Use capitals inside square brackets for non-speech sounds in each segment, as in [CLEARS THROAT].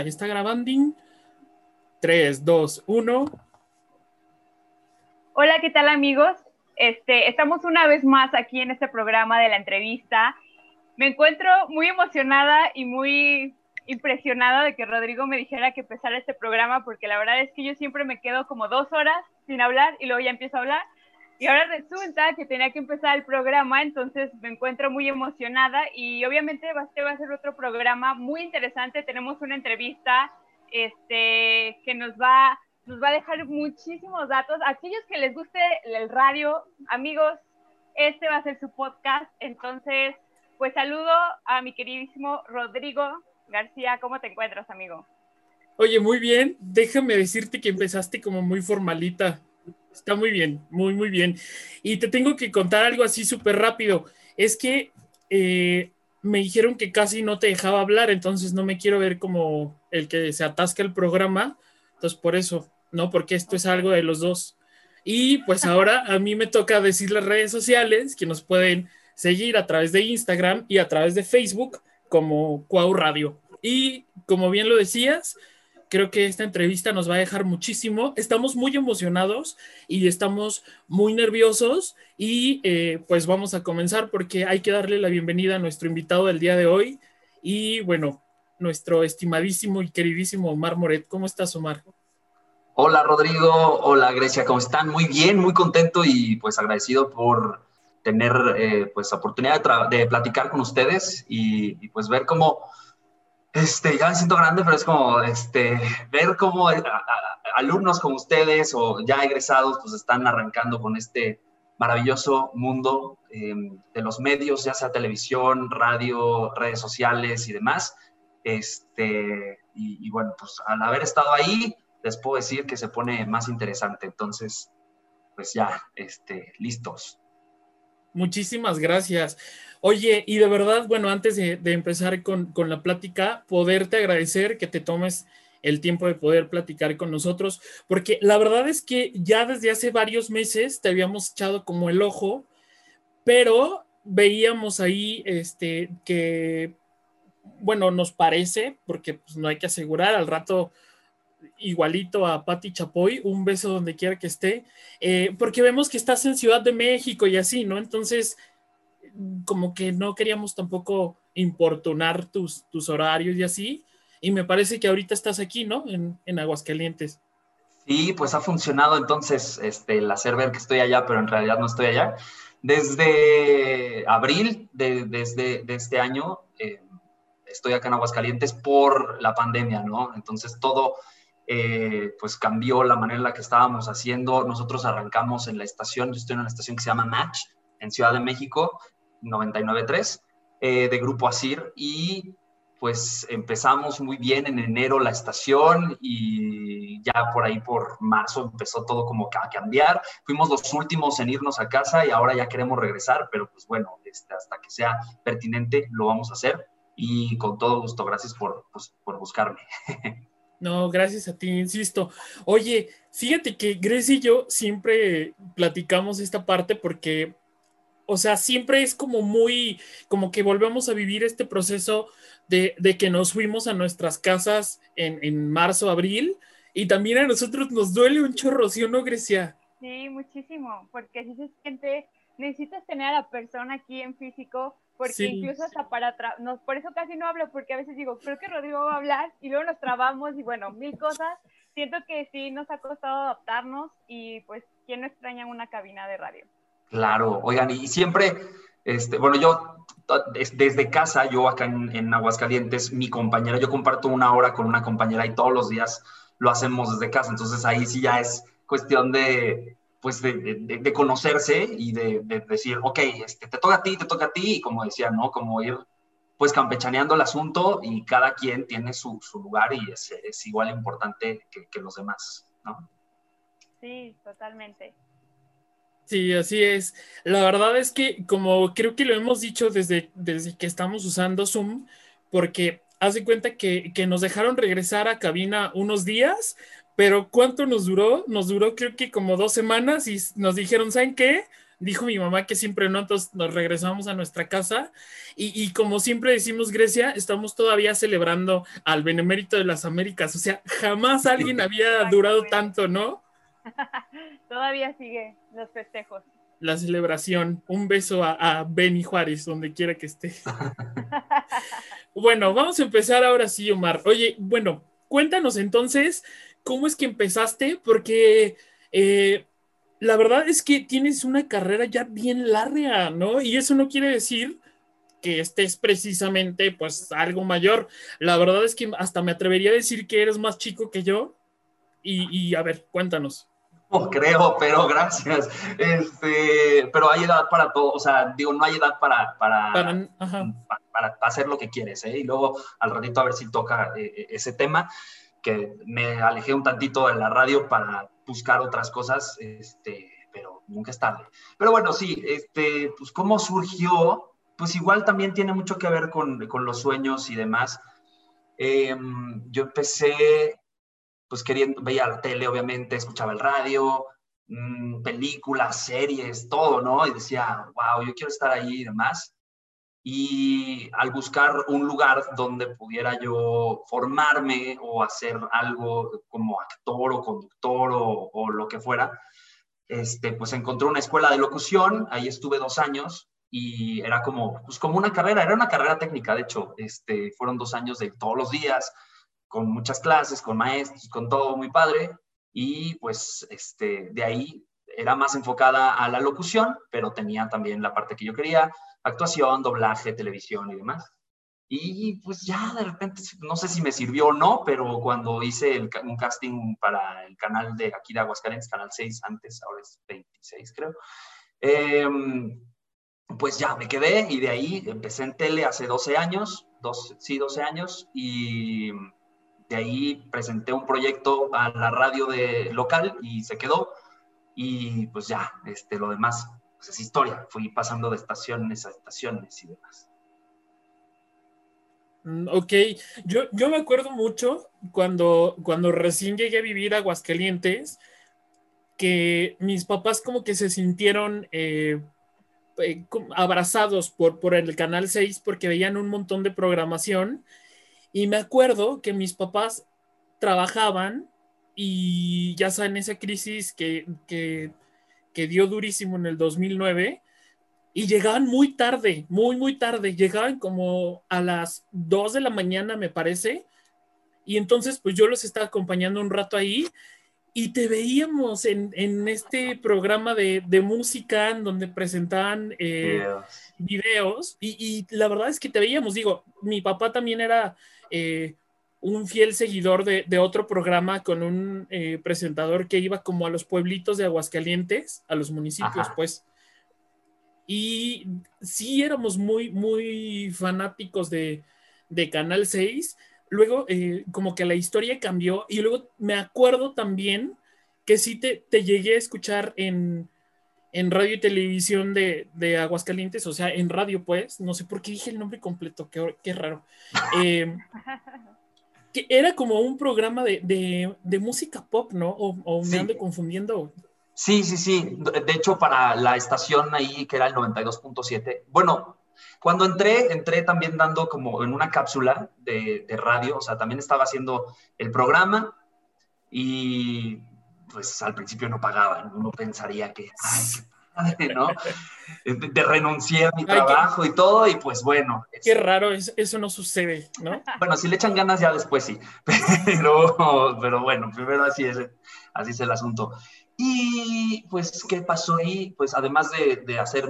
Está grabando. 3, 2, 1. Hola, ¿qué tal amigos? Este, estamos una vez más aquí en este programa de la entrevista. Me encuentro muy emocionada y muy impresionada de que Rodrigo me dijera que empezara este programa porque la verdad es que yo siempre me quedo como dos horas sin hablar y luego ya empiezo a hablar. Y ahora resulta que tenía que empezar el programa, entonces me encuentro muy emocionada y obviamente este va a ser otro programa muy interesante. Tenemos una entrevista este, que nos va, nos va a dejar muchísimos datos. Aquellos que les guste el radio, amigos, este va a ser su podcast. Entonces, pues saludo a mi queridísimo Rodrigo García. ¿Cómo te encuentras, amigo? Oye, muy bien. Déjame decirte que empezaste como muy formalita. Está muy bien, muy, muy bien. Y te tengo que contar algo así súper rápido. Es que eh, me dijeron que casi no te dejaba hablar, entonces no me quiero ver como el que se atasca el programa. Entonces, por eso, ¿no? Porque esto es algo de los dos. Y pues ahora a mí me toca decir las redes sociales que nos pueden seguir a través de Instagram y a través de Facebook como Cuau Radio. Y como bien lo decías, Creo que esta entrevista nos va a dejar muchísimo. Estamos muy emocionados y estamos muy nerviosos y eh, pues vamos a comenzar porque hay que darle la bienvenida a nuestro invitado del día de hoy y bueno, nuestro estimadísimo y queridísimo Omar Moret. ¿Cómo estás, Omar? Hola, Rodrigo. Hola, Grecia. ¿Cómo están? Muy bien, muy contento y pues agradecido por tener eh, pues oportunidad de, platicar con ustedes y, y pues ver cómo este, ya me siento grande, pero es como este, ver cómo alumnos como ustedes o ya egresados pues están arrancando con este maravilloso mundo em, de los medios, ya sea televisión, radio, redes sociales y demás. Este, y, bueno, pues al haber estado ahí, les puedo decir que se pone más interesante. Entonces, pues ya, este, listos. Muchísimas gracias. Oye, y de verdad, bueno, antes de, empezar con, la plática, poderte agradecer que te tomes el tiempo de poder platicar con nosotros, porque la verdad es que ya desde hace varios meses te habíamos echado como el ojo, pero veíamos ahí este, que, bueno, nos parece, porque pues, no hay que asegurar, al rato igualito a Patti Chapoy, un beso donde quiera que esté, eh, porque vemos que estás en Ciudad de México y así, ¿no? Entonces, como que no queríamos tampoco importunar tus, tus horarios y así. Y me parece que ahorita estás aquí, ¿no? En, en Aguascalientes. Sí, pues ha funcionado entonces este, el hacer ver que estoy allá, pero en realidad no estoy allá. Desde abril de, desde, de este año eh, estoy acá en Aguascalientes por la pandemia, ¿no? Entonces todo eh, pues cambió la manera en la que estábamos haciendo. Nosotros arrancamos en la estación, yo estoy en una estación que se llama Match en Ciudad de México 99.3 eh, de Grupo Asir y pues empezamos muy bien en enero la estación y ya por ahí por marzo empezó todo como a cambiar. Fuimos los últimos en irnos a casa y ahora ya queremos regresar, pero pues bueno, este, hasta que sea pertinente lo vamos a hacer y con todo gusto, gracias por, pues, por buscarme. [LAUGHS] No, gracias a ti, insisto. Oye, fíjate que Grace y yo siempre platicamos esta parte porque o sea, siempre es como muy, como que volvemos a vivir este proceso de, que nos fuimos a nuestras casas en, marzo, abril, y también a nosotros nos duele un chorro, ¿sí o no, Grecia? Sí, muchísimo, porque así se siente, necesitas tener a la persona aquí en físico, porque incluso hasta para, nos, por eso casi no hablo, porque a veces digo, creo que Rodrigo va a hablar, y luego nos trabamos, y bueno, mil cosas, siento que sí nos ha costado adaptarnos, y pues, ¿quién no extraña una cabina de radio? Claro, oigan, y siempre, este, bueno, yo desde casa, yo acá en, Aguascalientes, mi compañera, yo comparto una hora con una compañera y todos los días lo hacemos desde casa, entonces ahí sí ya es cuestión de, pues, de, conocerse y de, decir, ok, este, te toca a ti, te toca a ti, y como decía, ¿no? Como ir, pues, campechaneando el asunto y cada quien tiene su, lugar y es, es igual importante que, que los demás, ¿no? Sí, totalmente. Sí, así es. La verdad es que como creo que lo hemos dicho desde, desde que estamos usando Zoom, porque haz de cuenta que, nos dejaron regresar a cabina unos días, pero ¿cuánto nos duró? Nos duró creo que como dos semanas y nos dijeron, ¿saben qué? dijo mi mamá que siempre no, entonces nos regresamos a nuestra casa y, como siempre decimos Grecia, estamos todavía celebrando al Benemérito de las Américas, o sea, jamás alguien [LAUGHS] había durado tanto, ¿no? [LAUGHS] todavía sigue los festejos. La celebración, un beso a, a Benny Juárez, donde quiera que esté. [LAUGHS] bueno, vamos a empezar ahora sí, Omar. Oye, bueno, cuéntanos entonces, ¿cómo es que empezaste? Porque... Eh, la verdad es que tienes una carrera ya bien larga, ¿no? Y eso no quiere decir que estés precisamente pues algo mayor. La verdad es que hasta me atrevería a decir que eres más chico que yo. Y, a ver, cuéntanos. No creo, pero gracias. Este, pero hay edad para todo, o sea, digo, no hay edad para, para, para, hacer lo que quieres, ¿eh? Y luego al ratito a ver si toca eh, eh, ese tema, que me alejé un tantito de la radio para buscar otras cosas, este, pero nunca es tarde. Pero bueno, sí, este, pues cómo surgió, pues igual también tiene mucho que ver con, con los sueños y demás. Em, yo empecé, pues queriendo, veía la tele, obviamente, escuchaba el radio, mm, películas, series, todo, ¿no? Y decía, wow, yo quiero estar ahí y demás y al buscar un lugar donde pudiera yo formarme o hacer algo como actor o conductor o, lo que fuera, este, pues encontré una escuela de locución, ahí estuve dos años y era como, pues como una carrera, era una carrera técnica, de hecho, este, fueron dos años de todos los días, con muchas clases, con maestros, con todo muy padre, y pues este, de ahí era más enfocada a la locución, pero tenía también la parte que yo quería, actuación, doblaje, televisión y demás. Y pues ya de repente, no sé si me sirvió o no, pero cuando hice un casting para el canal de aquí de Aguascalientes, Canal 6 antes, ahora es 26 creo, em, pues ya me quedé y de ahí empecé en tele hace 12 años, dos, sí, 12 años, y de ahí presenté un proyecto a la radio de local y se quedó. Y pues ya, este, lo demás pues es historia. Fui pasando de estaciones a estaciones y demás. Mm, ok, yo, yo me acuerdo mucho cuando, cuando recién llegué a vivir a Aguascalientes, que mis papás como que se sintieron eh, eh, abrazados por, por el Canal 6 porque veían un montón de programación y me acuerdo que mis papás trabajaban y ya saben esa crisis que, que que dio durísimo en el 2009 y llegaban muy tarde, muy, muy tarde, llegaban como a las 2 de la mañana, me parece, y entonces pues yo los estaba acompañando un rato ahí y te veíamos en, este programa de, música en donde presentaban eh, videos. y, la verdad es que te veíamos, digo, mi papá también era... Eh, un fiel seguidor de, otro programa con un eh, presentador que iba como a los pueblitos de Aguascalientes, a los municipios, pues. Y sí éramos muy, muy fanáticos de, Canal 6. Luego, eh, como que la historia cambió y luego me acuerdo también que sí te, te llegué a escuchar en, radio y televisión de, Aguascalientes, o sea, en radio, pues, no sé por qué dije el nombre completo, qué, qué raro. [LAUGHS] Eh, [LAUGHS] que era como un programa de, música pop, ¿no? O, me ando confundiendo. Sí, sí, sí. De hecho, para la estación ahí, que era el 92.7, bueno, cuando entré, entré también dando como en una cápsula de, radio, o sea, también estaba haciendo el programa y pues al principio no pagaban, uno pensaría que, ay, [LAUGHS] ¿no? De, renunciar a mi trabajo y todo, y pues bueno. Qué raro, eso no sucede, ¿no? Bueno, si le echan ganas ya después sí, [LAUGHS] pero, pero bueno, primero así es, así es el asunto. Y pues, ¿qué pasó ahí? Pues además de, de hacer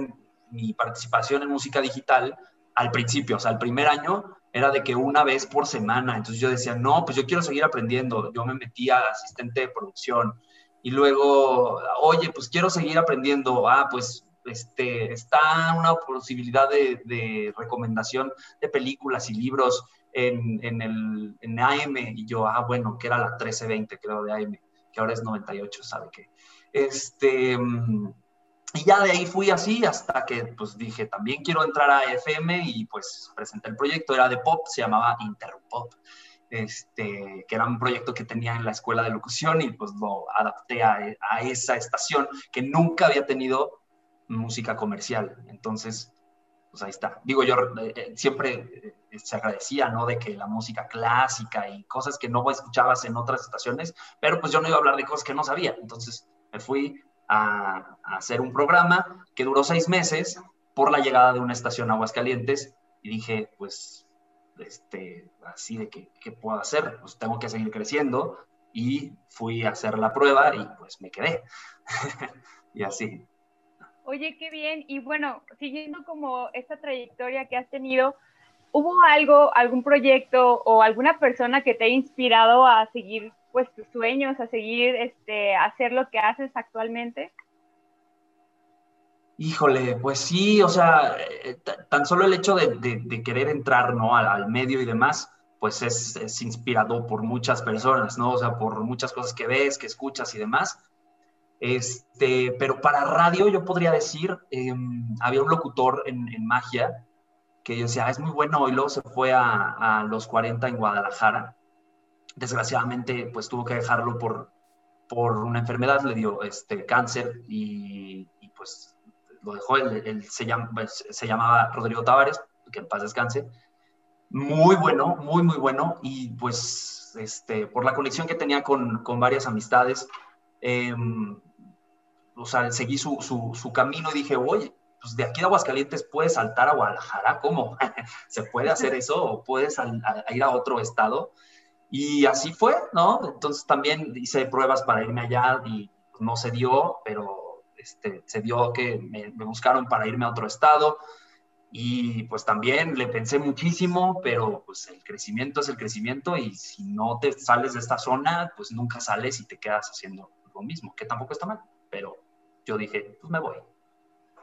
mi participación en música digital, al principio, o sea, el primer año era de que una vez por semana, entonces yo decía, no, pues yo quiero seguir aprendiendo, yo me metí a asistente de producción, y luego, oye, pues quiero seguir aprendiendo, ah, pues este, está una posibilidad de, recomendación de películas y libros en, en, el, en AM, y yo, ah, bueno, que era la 1320, creo, de AM, que ahora es 98, ¿sabe qué? Este, y ya de ahí fui así hasta que, pues dije, también quiero entrar a FM y pues presenté el proyecto, era de pop, se llamaba Interpop este, que era un proyecto que tenía en la escuela de locución y pues lo adapté a, esa estación que nunca había tenido música comercial. Entonces, pues ahí está. Digo, yo eh, eh, siempre eh, se agradecía, ¿no? De que la música clásica y cosas que no escuchabas en otras estaciones, pero pues yo no iba a hablar de cosas que no sabía. Entonces me fui a, hacer un programa que duró seis meses por la llegada de una estación Aguascalientes y dije, pues, este, así de que, ¿qué puedo hacer? Pues tengo que seguir creciendo y fui a hacer la prueba y pues me quedé. [LAUGHS] y así. Oye, qué bien. Y bueno, siguiendo como esta trayectoria que has tenido, ¿hubo algo, algún proyecto o alguna persona que te ha inspirado a seguir pues tus sueños, a seguir este, a hacer lo que haces actualmente? Híjole, pues sí, o sea, eh, tan solo el hecho de, querer entrar ¿no? al, medio y demás, pues es, es, inspirado por muchas personas, ¿no? O sea, por muchas cosas que ves, que escuchas y demás. Este, pero para radio yo podría decir, em, había un locutor en, magia que decía, ah, es muy bueno, y luego se fue a, los 40 en Guadalajara. Desgraciadamente, pues tuvo que dejarlo por, por una enfermedad, le dio este, cáncer y, pues lo dejó, él, se, pues, se llamaba Rodrigo Tavares, que en paz descanse. Muy bueno, muy, muy bueno, y pues este, por la conexión que tenía con, con varias amistades, eh, o sea, seguí su, su, camino y dije, oye, pues de aquí a Aguascalientes puedes saltar a Guadalajara, ¿cómo? [LAUGHS] ¿Se puede hacer eso o puedes ir a otro estado? Y así fue, ¿no? Entonces también hice pruebas para irme allá y no se dio, pero este, se dio que me, buscaron para irme a otro estado y pues también le pensé muchísimo, pero pues el crecimiento es el crecimiento y si no te sales de esta zona, pues nunca sales y te quedas haciendo lo mismo, que tampoco está mal, pero yo dije, pues me voy.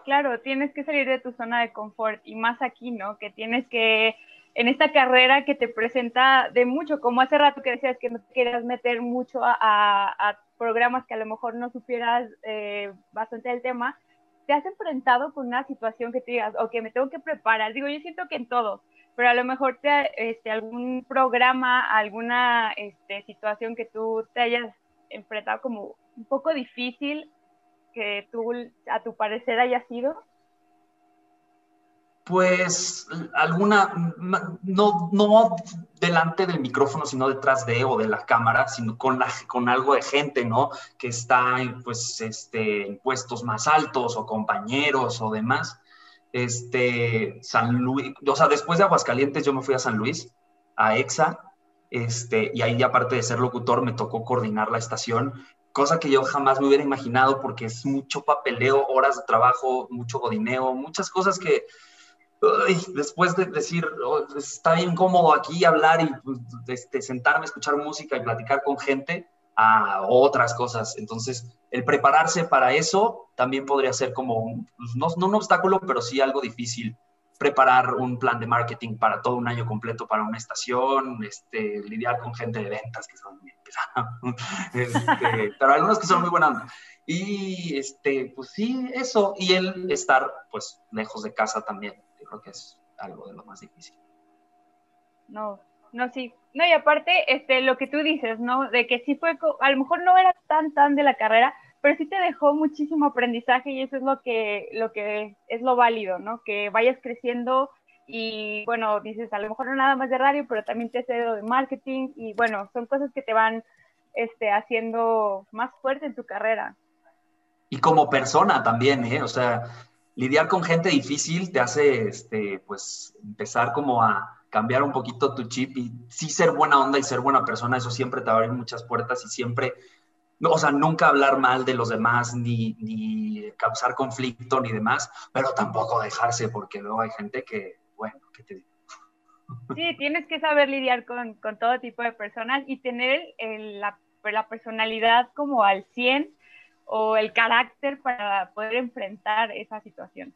Claro, tienes que salir de tu zona de confort y más aquí, ¿no? Que tienes que, en esta carrera que te presenta de mucho, como hace rato que decías que no te querías meter mucho a, programas que a lo mejor no supieras eh, bastante del tema, te has enfrentado con una situación que te digas, ok, me tengo que preparar. Digo, yo siento que en todo, pero a lo mejor te, este, algún programa, alguna este, situación que tú te hayas enfrentado como un poco difícil que tú, a tu parecer, haya sido? Pues alguna, no, no delante del micrófono, sino detrás de o de la cámara, sino con, la, con algo de gente, ¿no? Que está pues, este, en puestos más altos o compañeros o demás. Este, San Luis, o sea, después de Aguascalientes yo me fui a San Luis, a EXA, este, y ahí aparte de ser locutor me tocó coordinar la estación cosa que yo jamás me hubiera imaginado porque es mucho papeleo, horas de trabajo, mucho godineo, muchas cosas que después de decir, oh, está bien cómodo aquí hablar y pues, este, sentarme, escuchar música y platicar con gente, a otras cosas. Entonces, el prepararse para eso también podría ser como, pues, no, no un obstáculo, pero sí algo difícil preparar un plan de marketing para todo un año completo para una estación, este, lidiar con gente de ventas que son pesados, [LAUGHS] este, pero algunos que son muy buenos. Y este, pues sí, eso, y el estar pues lejos de casa también, creo que es algo de lo más difícil. No, no, sí. No, y aparte, este, lo que tú dices, ¿no? De que sí fue, a lo mejor no era tan, tan de la carrera, pero sí te dejó muchísimo aprendizaje y eso es lo que, lo que es lo válido, ¿no? Que vayas creciendo y bueno, dices, a lo mejor no nada más de radio, pero también te hace de marketing y bueno, son cosas que te van este, haciendo más fuerte en tu carrera. Y como persona también, ¿eh? O sea, lidiar con gente difícil te hace, este, pues, empezar como a cambiar un poquito tu chip y sí ser buena onda y ser buena persona, eso siempre te va a abrir muchas puertas y siempre o sea, nunca hablar mal de los demás, ni, ni causar conflicto, ni demás, pero tampoco dejarse, porque luego hay gente que, bueno, ¿qué te? Sí, tienes que saber lidiar con, con todo tipo de personas y tener la, la, personalidad como al 100 o el carácter para poder enfrentar esa situación.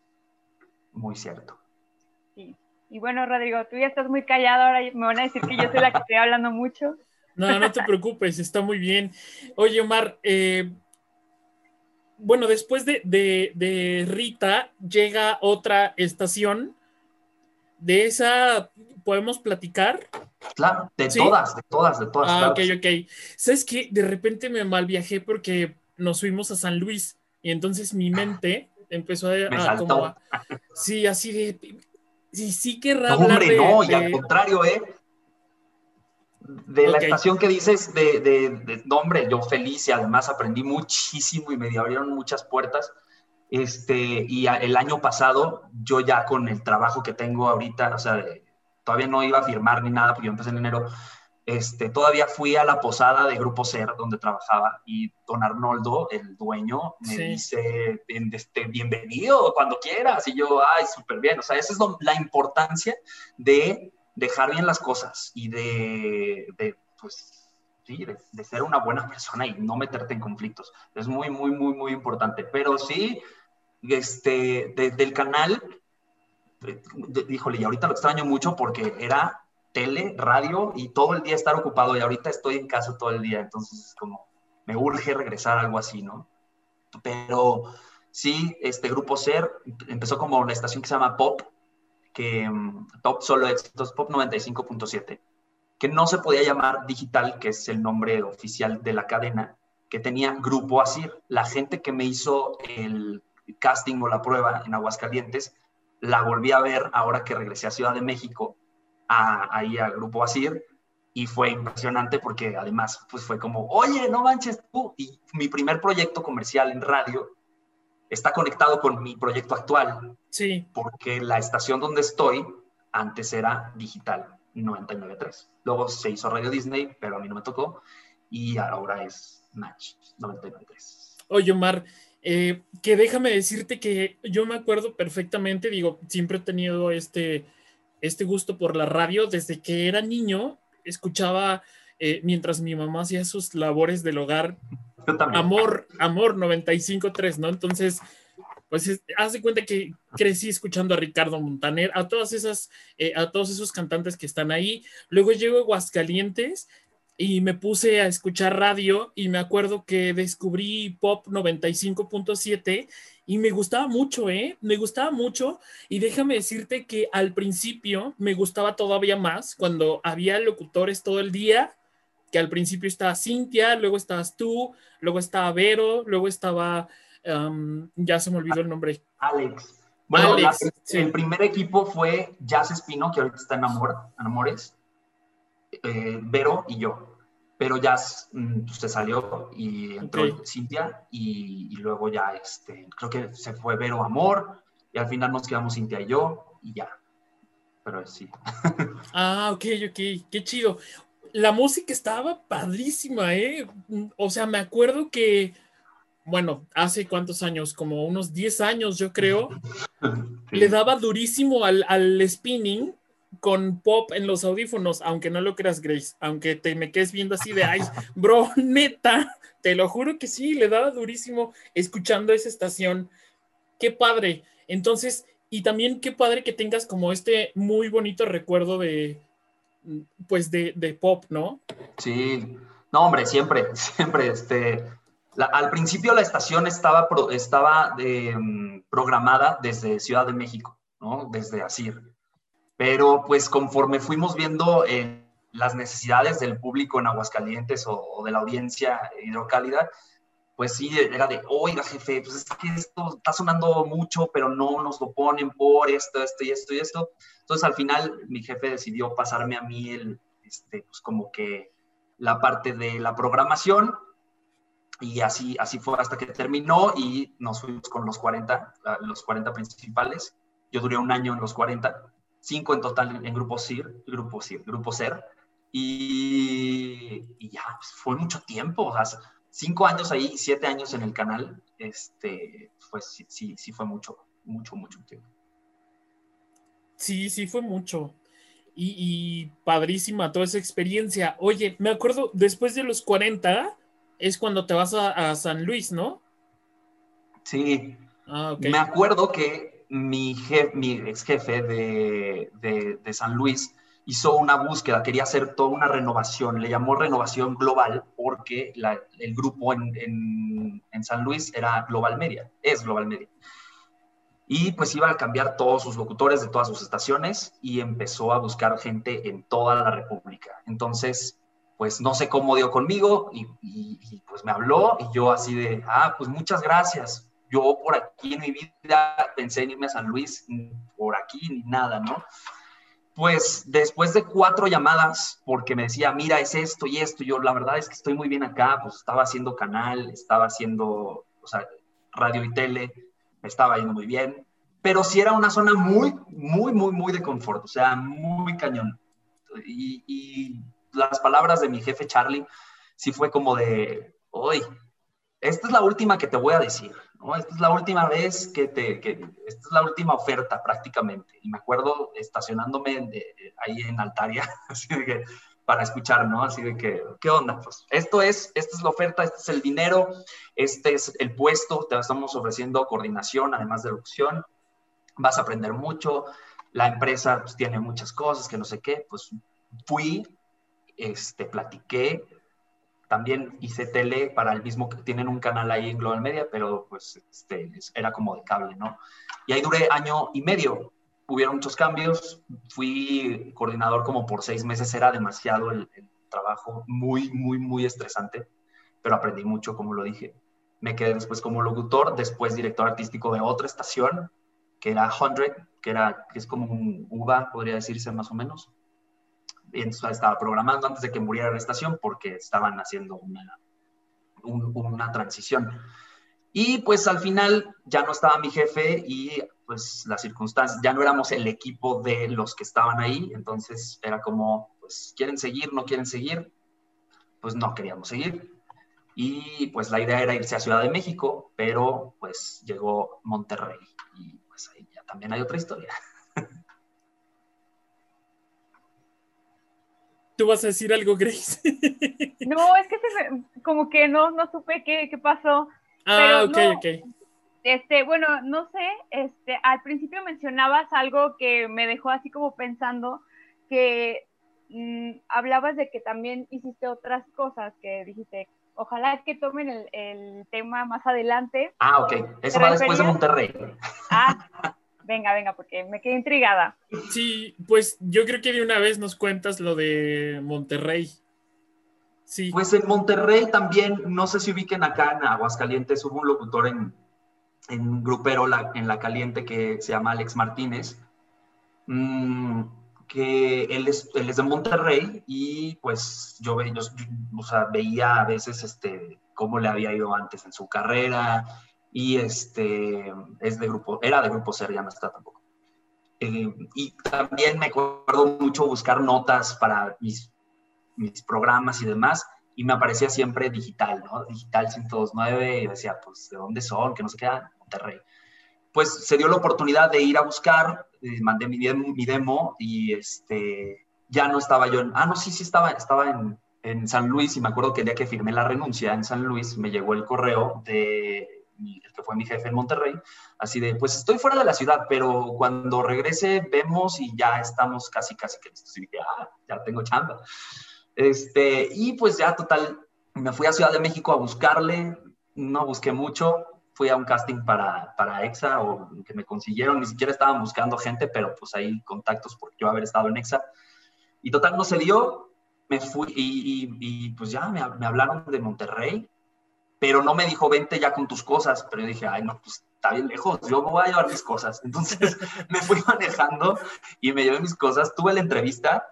Muy cierto. Sí. Y bueno, Rodrigo, tú ya estás muy callado, ahora me van a decir que yo soy la que estoy hablando mucho. [LAUGHS] No, no te preocupes, está muy bien. Oye, Omar, eh, bueno, después de, Rita llega otra estación. ¿De esa podemos platicar? Claro, de todas, de todas, de todas. Ah, ok, ok. ¿Sabes qué? De repente me mal viajé porque nos fuimos a San Luis y entonces mi mente empezó a, como sí, así de sí, sí querrá no, hablar hombre, no, y al contrario, ¿eh? De la estación que dices de, de, de, no, hombre, yo feliz y además aprendí muchísimo y me abrieron muchas puertas. Este, y el año pasado, yo ya con el trabajo que tengo ahorita, o sea, todavía no iba a firmar ni nada, porque yo empecé en enero, este, todavía fui a la posada de Grupo SER, donde trabajaba, y don Arnoldo, el dueño, me dice, este, bienvenido cuando quieras, y yo, ay, súper bien, o sea, esa es la importancia de dejar bien las cosas y de, de pues, sí, de, ser una buena persona y no meterte en conflictos. Es muy, muy, muy, muy importante. Pero sí, este, desde el canal, híjole, y ahorita lo extraño mucho porque era tele, radio y todo el día estar ocupado y ahorita estoy en casa todo el día, entonces es como, me urge regresar a algo así, ¿no? Pero sí, este grupo SER empezó como una estación que se llama Pop, que mm, Solo Éxitos, Pop 95.7, que no se podía llamar digital, que es el nombre oficial de la cadena, que tenía Grupo Asir. La gente que me hizo el casting o la prueba en Aguascalientes, la volví a ver ahora que regresé a Ciudad de México ahí al grupo Asir y fue impresionante porque además pues fue como, oye, no manches tú, y mi primer proyecto comercial en radio está conectado con mi proyecto actual. Sí. Porque la estación donde estoy antes era digital, 99.3. Luego se hizo Radio Disney, pero a mí no me tocó, y ahora es Match 99.3. Oye, Omar, eh, que déjame decirte que yo me acuerdo perfectamente, digo, siempre he tenido este este gusto por la radio desde que era niño. Escuchaba eh, mientras mi mamá hacía sus labores del hogar. Amor, Amor 95.3, ¿no? Entonces, pues haz de cuenta que crecí escuchando a Ricardo Montaner, a todas esas, eh, a todos esos cantantes que están ahí. Luego llego a Aguascalientes y me puse a escuchar radio y me acuerdo que descubrí Pop 95.7 y me gustaba mucho, ¿eh? Me gustaba mucho y déjame decirte que al principio me gustaba todavía más cuando había locutores todo el día, que al principio estaba Cintia, luego estabas tú, luego estaba Vero, luego estaba, ya se me olvidó el nombre. Alex. Bueno, el primer equipo fue Jazz Espino, que ahorita está en Amor, Amores, eh, Vero y yo pero ya mm, se salió y entró Cintia y, luego ya, este, creo que se fue Vero Amor y al final nos quedamos Cintia y yo y ya. Pero sí. [LAUGHS] Ah, ok, ok, qué chido. La música estaba padrísima, ¿eh? O sea, me acuerdo que, bueno, hace cuántos años, como unos 10 años yo creo, [LAUGHS] le daba durísimo al, al spinning con pop en los audífonos, aunque no lo creas, Grace, aunque te me quedes viendo así de, ay, bro, neta, te lo juro que sí, le daba durísimo escuchando esa estación. Qué padre. Entonces, y también qué padre que tengas como este muy bonito recuerdo de, pues, de, de pop, ¿no? Sí, no, hombre, siempre, siempre, este, al principio la estación estaba, estaba mm, programada desde Ciudad de México, ¿no? Desde Asir pero pues conforme fuimos viendo eh, las necesidades del público en Aguascalientes o, de la audiencia hidrocálida, pues sí, era de, oiga jefe, pues es que esto está sonando mucho, pero no nos lo ponen por esto, esto y esto y esto. Entonces al final mi jefe decidió pasarme a mí el, este, pues como que la parte de la programación y así, así fue hasta que terminó y nos fuimos con los 40, los 40 principales. Yo duré un año en los 40 cinco en total en Grupo CIR, Grupo CIR, Grupo SER, y, ya, pues, fue mucho tiempo, o sea, cinco años ahí, siete años en el canal, este, pues sí, sí, fue mucho, mucho, mucho tiempo. Sí, sí, fue mucho. Y, padrísima toda esa experiencia. Oye, me acuerdo, después de los 40 es cuando te vas a, San Luis, ¿no? Sí. Ah, Me acuerdo que mi, ex jefe de, San Luis hizo una búsqueda, quería hacer toda una renovación, le llamó renovación global porque el grupo en, en, San Luis era Global Media, es Global Media. Y pues iba a cambiar todos sus locutores de todas sus estaciones y empezó a buscar gente en toda la República. Entonces, pues no sé cómo dio conmigo y, y pues me habló y yo así de, ah, pues muchas gracias, yo por aquí en mi vida pensé en irme a San Luis, por aquí ni nada, ¿no? Pues después de cuatro llamadas, porque me decía, mira, es esto y esto, yo la verdad es que estoy muy bien acá, pues estaba haciendo canal, estaba haciendo, o sea, radio y tele, me estaba yendo muy bien, pero sí era una zona muy, muy, muy, muy de confort, o sea, muy cañón. Y, y las palabras de mi jefe Charlie, sí fue como de, hoy, esta es la última que te voy a decir, ¿no? Esta es la última vez que te, que, esta es la última oferta prácticamente. Y me acuerdo estacionándome ahí en Altaria, [LAUGHS] así de que, para escuchar, ¿no? Así de que, ¿qué onda? Pues esto es, esta es la oferta, este es el dinero, este es el puesto, te estamos ofreciendo coordinación, además de locución, vas a aprender mucho, la empresa pues, tiene muchas cosas, que no sé qué, pues fui, este, platiqué, también hice tele para el mismo tienen un canal ahí en Global Media, pero pues este, era como de cable, ¿no? Y ahí duré año y medio. Hubieron muchos cambios. Fui coordinador como por seis meses. Era demasiado el, trabajo, muy, muy, muy estresante, pero aprendí mucho, como lo dije. Me quedé después como locutor, después director artístico de otra estación, que era 100, que, era, que es como un UBA, podría decirse más o menos estaba programando antes de que muriera la estación porque estaban haciendo una, una transición. Y pues al final ya no estaba mi jefe y pues las circunstancias, ya no éramos el equipo de los que estaban ahí, entonces era como, pues, ¿quieren seguir? ¿No quieren seguir? Pues no queríamos seguir. Y pues la idea era irse a Ciudad de México, pero pues llegó Monterrey y pues ahí ya también hay otra historia. ¿Tú vas a decir algo, Grace? [LAUGHS] no, es que como que no, no supe qué, qué pasó. Ah, ok, ok. Este, bueno, no sé, este, al principio mencionabas algo que me dejó así como pensando, que mm, hablabas de que también hiciste otras cosas, que dijiste, ojalá que tomen el, el tema más adelante. Ah, ok, eso va después de Monterrey. Ah, [LAUGHS] Venga, venga, porque me quedé intrigada. Sí, pues yo creo que de una vez nos cuentas lo de Monterrey. Sí. Pues en Monterrey también, no sé si ubiquen acá en Aguascalientes, hubo un locutor en, en Grupero, en La Caliente, que se llama Alex Martínez, mm, que él es, él es de Monterrey y pues yo, yo, o sea, veía a veces este, cómo le había ido antes en su carrera, y este, es de grupo, era de grupo Ser, ya no está tampoco. Eh, y también me acuerdo mucho buscar notas para mis, mis programas y demás, y me aparecía siempre digital, ¿no? Digital 129, y decía, pues, ¿de dónde son? Que no se queda, Monterrey. Pues se dio la oportunidad de ir a buscar, eh, mandé mi demo, mi demo, y este, ya no estaba yo en, ah, no, sí, sí estaba, estaba en, en San Luis, y me acuerdo que el día que firmé la renuncia en San Luis, me llegó el correo de fue mi jefe en Monterrey, así de, pues estoy fuera de la ciudad, pero cuando regrese vemos y ya estamos casi, casi que listos. Y dije, ah, ya tengo chamba. Este, y pues ya total, me fui a Ciudad de México a buscarle, no busqué mucho, fui a un casting para, para EXA o que me consiguieron, ni siquiera estaban buscando gente, pero pues ahí contactos por yo haber estado en EXA. Y total no se dio, me fui y, y, pues ya me, me, hablaron de Monterrey pero no me dijo, vente ya con tus cosas, pero yo dije, ay, no, pues está bien lejos, yo me voy a llevar mis cosas. Entonces [LAUGHS] me fui manejando y me llevé mis cosas, tuve la entrevista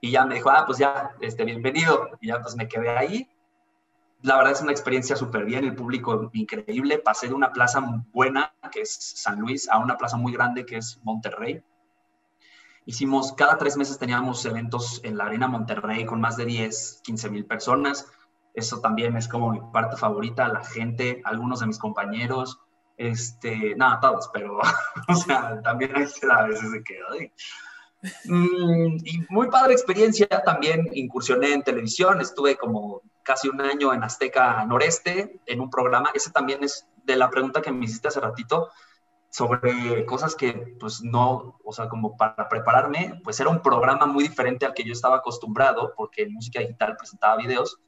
y ya me dijo, ah, pues ya, este, bienvenido. Y ya pues me quedé ahí. La verdad es una experiencia súper bien, el público increíble. Pasé de una plaza buena, que es San Luis, a una plaza muy grande, que es Monterrey. Hicimos, cada tres meses teníamos eventos en la Arena Monterrey con más de 10, 15 mil personas eso también es como mi parte favorita, la gente, algunos de mis compañeros, este, nada, todos, pero, [LAUGHS] o sea, también hay a veces de que, mm, y muy padre experiencia, también incursioné en televisión, estuve como casi un año en Azteca Noreste, en un programa, ese también es de la pregunta que me hiciste hace ratito, sobre cosas que pues no, o sea, como para prepararme, pues era un programa muy diferente al que yo estaba acostumbrado, porque en música digital presentaba videos,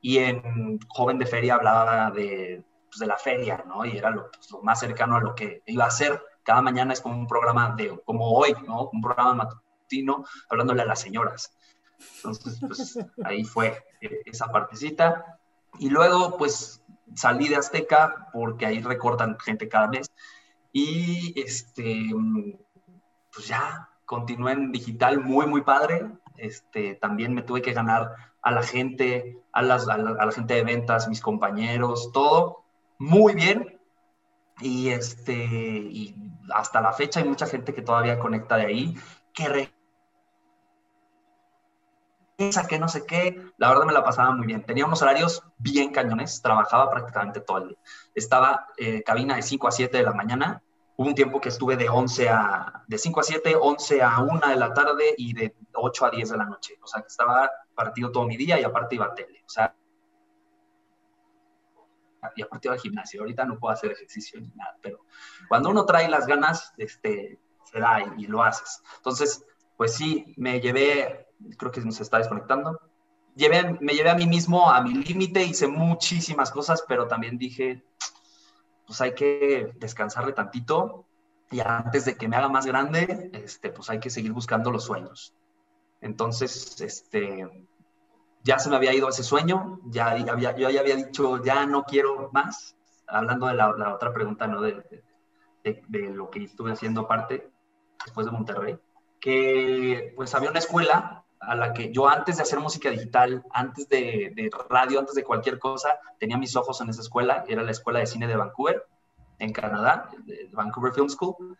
y en Joven de Feria hablaba de, pues, de la feria, ¿no? Y era pues, lo, más cercano a lo que iba a ser. Cada mañana es como un programa de, como hoy, ¿no? Un programa matutino hablándole a las señoras. Entonces, pues [LAUGHS] ahí fue eh, esa partecita. Y luego, pues salí de Azteca porque ahí recortan gente cada mes y este, pues ya continué en digital muy, muy padre. Este, también me tuve que ganar a la gente, a, las, a, la, gente de ventas, mis compañeros, todo muy bien. Y, este, y hasta la fecha hay mucha gente que todavía conecta de ahí, que que no sé qué. La verdad me la pasaba muy bien. Tenía unos horarios bien cañones, trabajaba prácticamente todo el día. Estaba eh, cabina de 5 a 7 de la mañana. Hubo un tiempo que estuve de 11 a, de 5 a 7, 11 a 1 de la tarde y de 8 a 10 de la noche. O sea, que estaba partido todo mi día y aparte iba a tele. O sea, y aparte iba al gimnasio. Ahorita no puedo hacer ejercicio ni nada, pero cuando uno trae las ganas, este, se da y, y lo haces. Entonces, pues sí, me llevé creo que se está desconectando. Llevé, me llevé a mí mismo a mi límite, hice muchísimas cosas, pero también dije, pues hay que descansarle tantito y antes de que me haga más grande, este, pues hay que seguir buscando los sueños. Entonces, este, ya se me había ido ese sueño, ya había, yo ya había dicho, ya no quiero más, hablando de la, otra pregunta, ¿no? De, de, de, lo que estuve haciendo aparte después de Monterrey, que pues había una escuela a la que yo antes de hacer música digital, antes de, radio, antes de cualquier cosa, tenía mis ojos en esa escuela, era la Escuela de Cine de Vancouver, en Canadá, Vancouver Film School.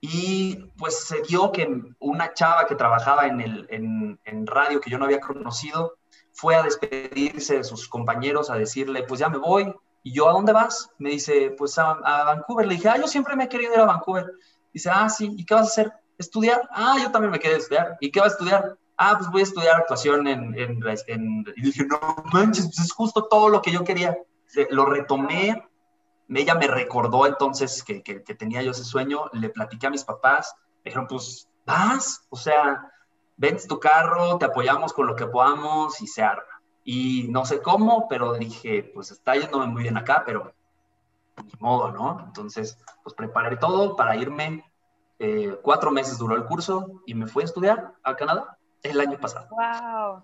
Y pues se dio que una chava que trabajaba en, el, en, radio que yo no había conocido, fue a despedirse de sus compañeros, a decirle, pues ya me voy. Y yo, ¿a dónde vas? Me dice, pues a, a Vancouver. Le dije, ah, yo siempre me he querido ir a Vancouver. Dice, ah, sí, ¿y qué vas a hacer? ¿Estudiar? Ah, yo también me quiero estudiar. ¿Y qué vas a estudiar? Ah, pues voy a estudiar actuación en, en, en, y dije, no manches, pues es justo todo lo que yo quería. Lo retomé, ella me recordó entonces que, que, tenía yo ese sueño, le platiqué a mis papás, me dijeron, pues vas, o sea, ven tu carro, te apoyamos con lo que podamos y se arma. Y no sé cómo, pero dije, pues está yéndome muy bien acá, pero ni modo, ¿no? Entonces, pues preparé todo para irme. Eh, cuatro meses duró el curso y me fui a estudiar a Canadá el año pasado. ¡Wow!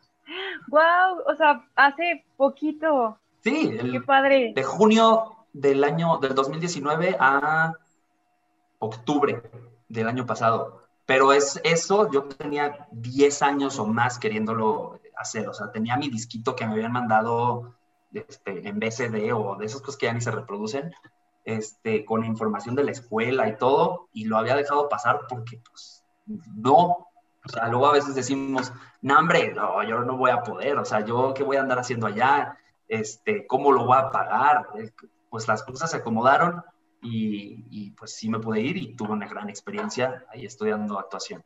¡Wow! O sea, hace poquito. Sí, el, qué padre. De junio del año del 2019 a octubre del año pasado. Pero es eso, yo tenía 10 años o más queriéndolo hacer. O sea, tenía mi disquito que me habían mandado este, en BCD o de esas cosas que ya ni se reproducen, este, con información de la escuela y todo, y lo había dejado pasar porque, pues, no, o sea, luego a veces decimos, no, hombre, no, yo no voy a poder, o sea, yo qué voy a andar haciendo allá, este, cómo lo voy a pagar. Eh, pues las cosas se acomodaron y, pues sí me pude ir y tuve una gran experiencia ahí estudiando actuación.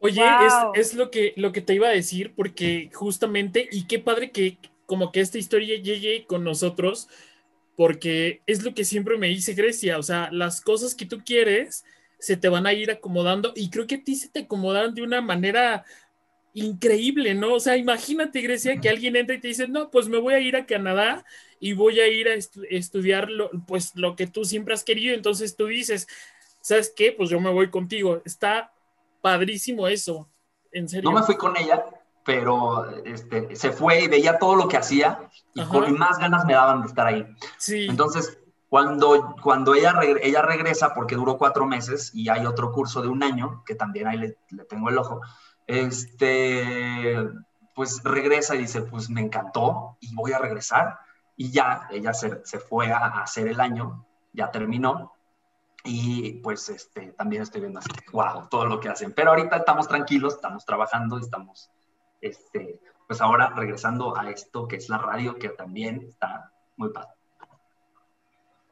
Oye, es, lo, que, lo que te iba a decir, porque justamente, y qué padre que como que esta historia llegue con nosotros, porque es lo que siempre me dice Grecia, o sea, las cosas que tú quieres, se te van a ir acomodando y creo que a ti se te acomodaron de una manera increíble, ¿no? O sea, imagínate, Grecia, que alguien entra y te dice, no, pues me voy a ir a Canadá y voy a ir a estudiar lo, pues lo que tú siempre has querido. Entonces tú dices, ¿sabes qué? Pues yo me voy contigo. Está padrísimo eso, en serio. No me fui con ella, pero este, se fue y veía todo lo que hacía y con más ganas me daban de estar ahí. Sí. Entonces, cuando, cuando ella, ella regresa, porque duró cuatro meses y hay otro curso de un año, que también ahí le, tengo el ojo, este, pues regresa y dice, pues me encantó y voy a regresar. Y ya, ella se, se fue a, hacer el año, ya terminó. Y pues este, también estoy viendo así, wow, todo lo que hacen. Pero ahorita estamos tranquilos, estamos trabajando, estamos, este, pues ahora regresando a esto que es la radio, que también está muy padre.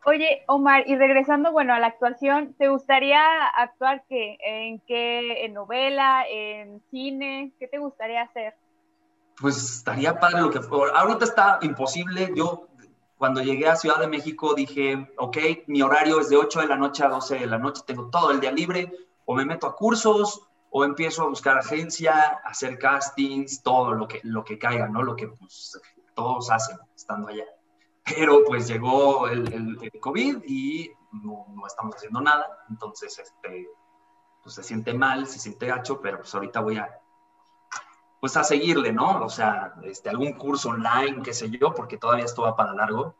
Oye, Omar, y regresando, bueno, a la actuación, ¿te gustaría actuar qué? ¿En qué? ¿En novela? ¿En cine? ¿Qué te gustaría hacer? Pues estaría padre lo que... Ahorita está imposible. Yo cuando llegué a Ciudad de México dije, ok, mi horario es de 8 de la noche a 12 de la noche, tengo todo el día libre, o me meto a cursos, o empiezo a buscar agencia, hacer castings, todo lo que, lo que caiga, ¿no? Lo que pues, todos hacen estando allá. Pero pues llegó el, COVID y no, no, estamos haciendo nada, entonces este, pues se siente mal, se siente gacho, pero pues ahorita voy a pues a seguirle, ¿no? O sea, este, algún curso online, qué sé yo, porque todavía esto va para largo.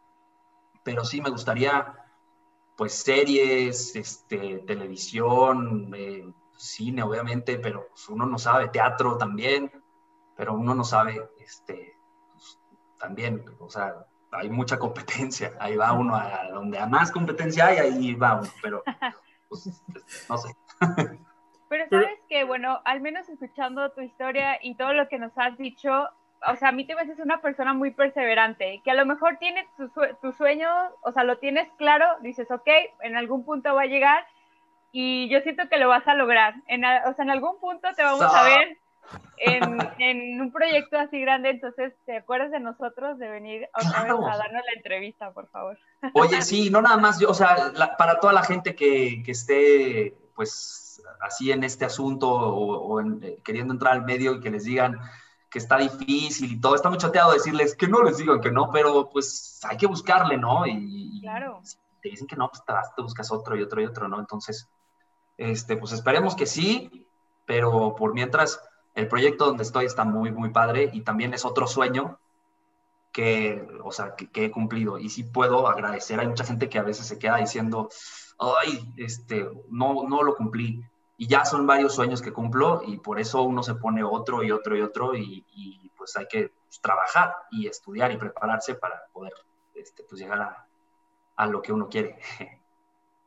Pero sí me gustaría, pues, series, este, televisión, eh, cine, obviamente, pero pues, uno no sabe, teatro también, pero uno no sabe, este, pues, también, o sea, hay mucha competencia. Ahí va uno a donde a más competencia hay, ahí va uno, pero pues, no sé. Pero sabes que, bueno, al menos escuchando tu historia y todo lo que nos has dicho, o sea, a mí te ves una persona muy perseverante, que a lo mejor tienes tu, sueño, o sea, lo tienes claro, dices, ok, en algún punto va a llegar y yo siento que lo vas a lograr. En, o sea, en algún punto te vamos a ver en, en, un proyecto así grande, entonces, ¿te acuerdas de nosotros de venir otra vez a darnos la entrevista, por favor? Oye, sí, no nada más, yo, o sea, para toda la gente que, que, esté, pues, así en este asunto o, eh, queriendo entrar al medio y que les digan que está difícil y todo, está muy chateado decirles que no les digan que no, pero pues hay que buscarle, ¿no? Y, claro. te dicen que no, pues te buscas otro y otro y otro, ¿no? Entonces, este, pues esperemos que sí, pero por mientras el proyecto donde estoy está muy, muy padre y también es otro sueño que, o sea, que, he cumplido. Y sí puedo agradecer. Hay mucha gente que a veces se queda diciendo, ay, este, no, no lo cumplí. Y ya son varios sueños que cumplo y por eso uno se pone otro y otro y otro y, pues hay que trabajar y estudiar y prepararse para poder este, pues llegar a, a lo que uno quiere. [LAUGHS]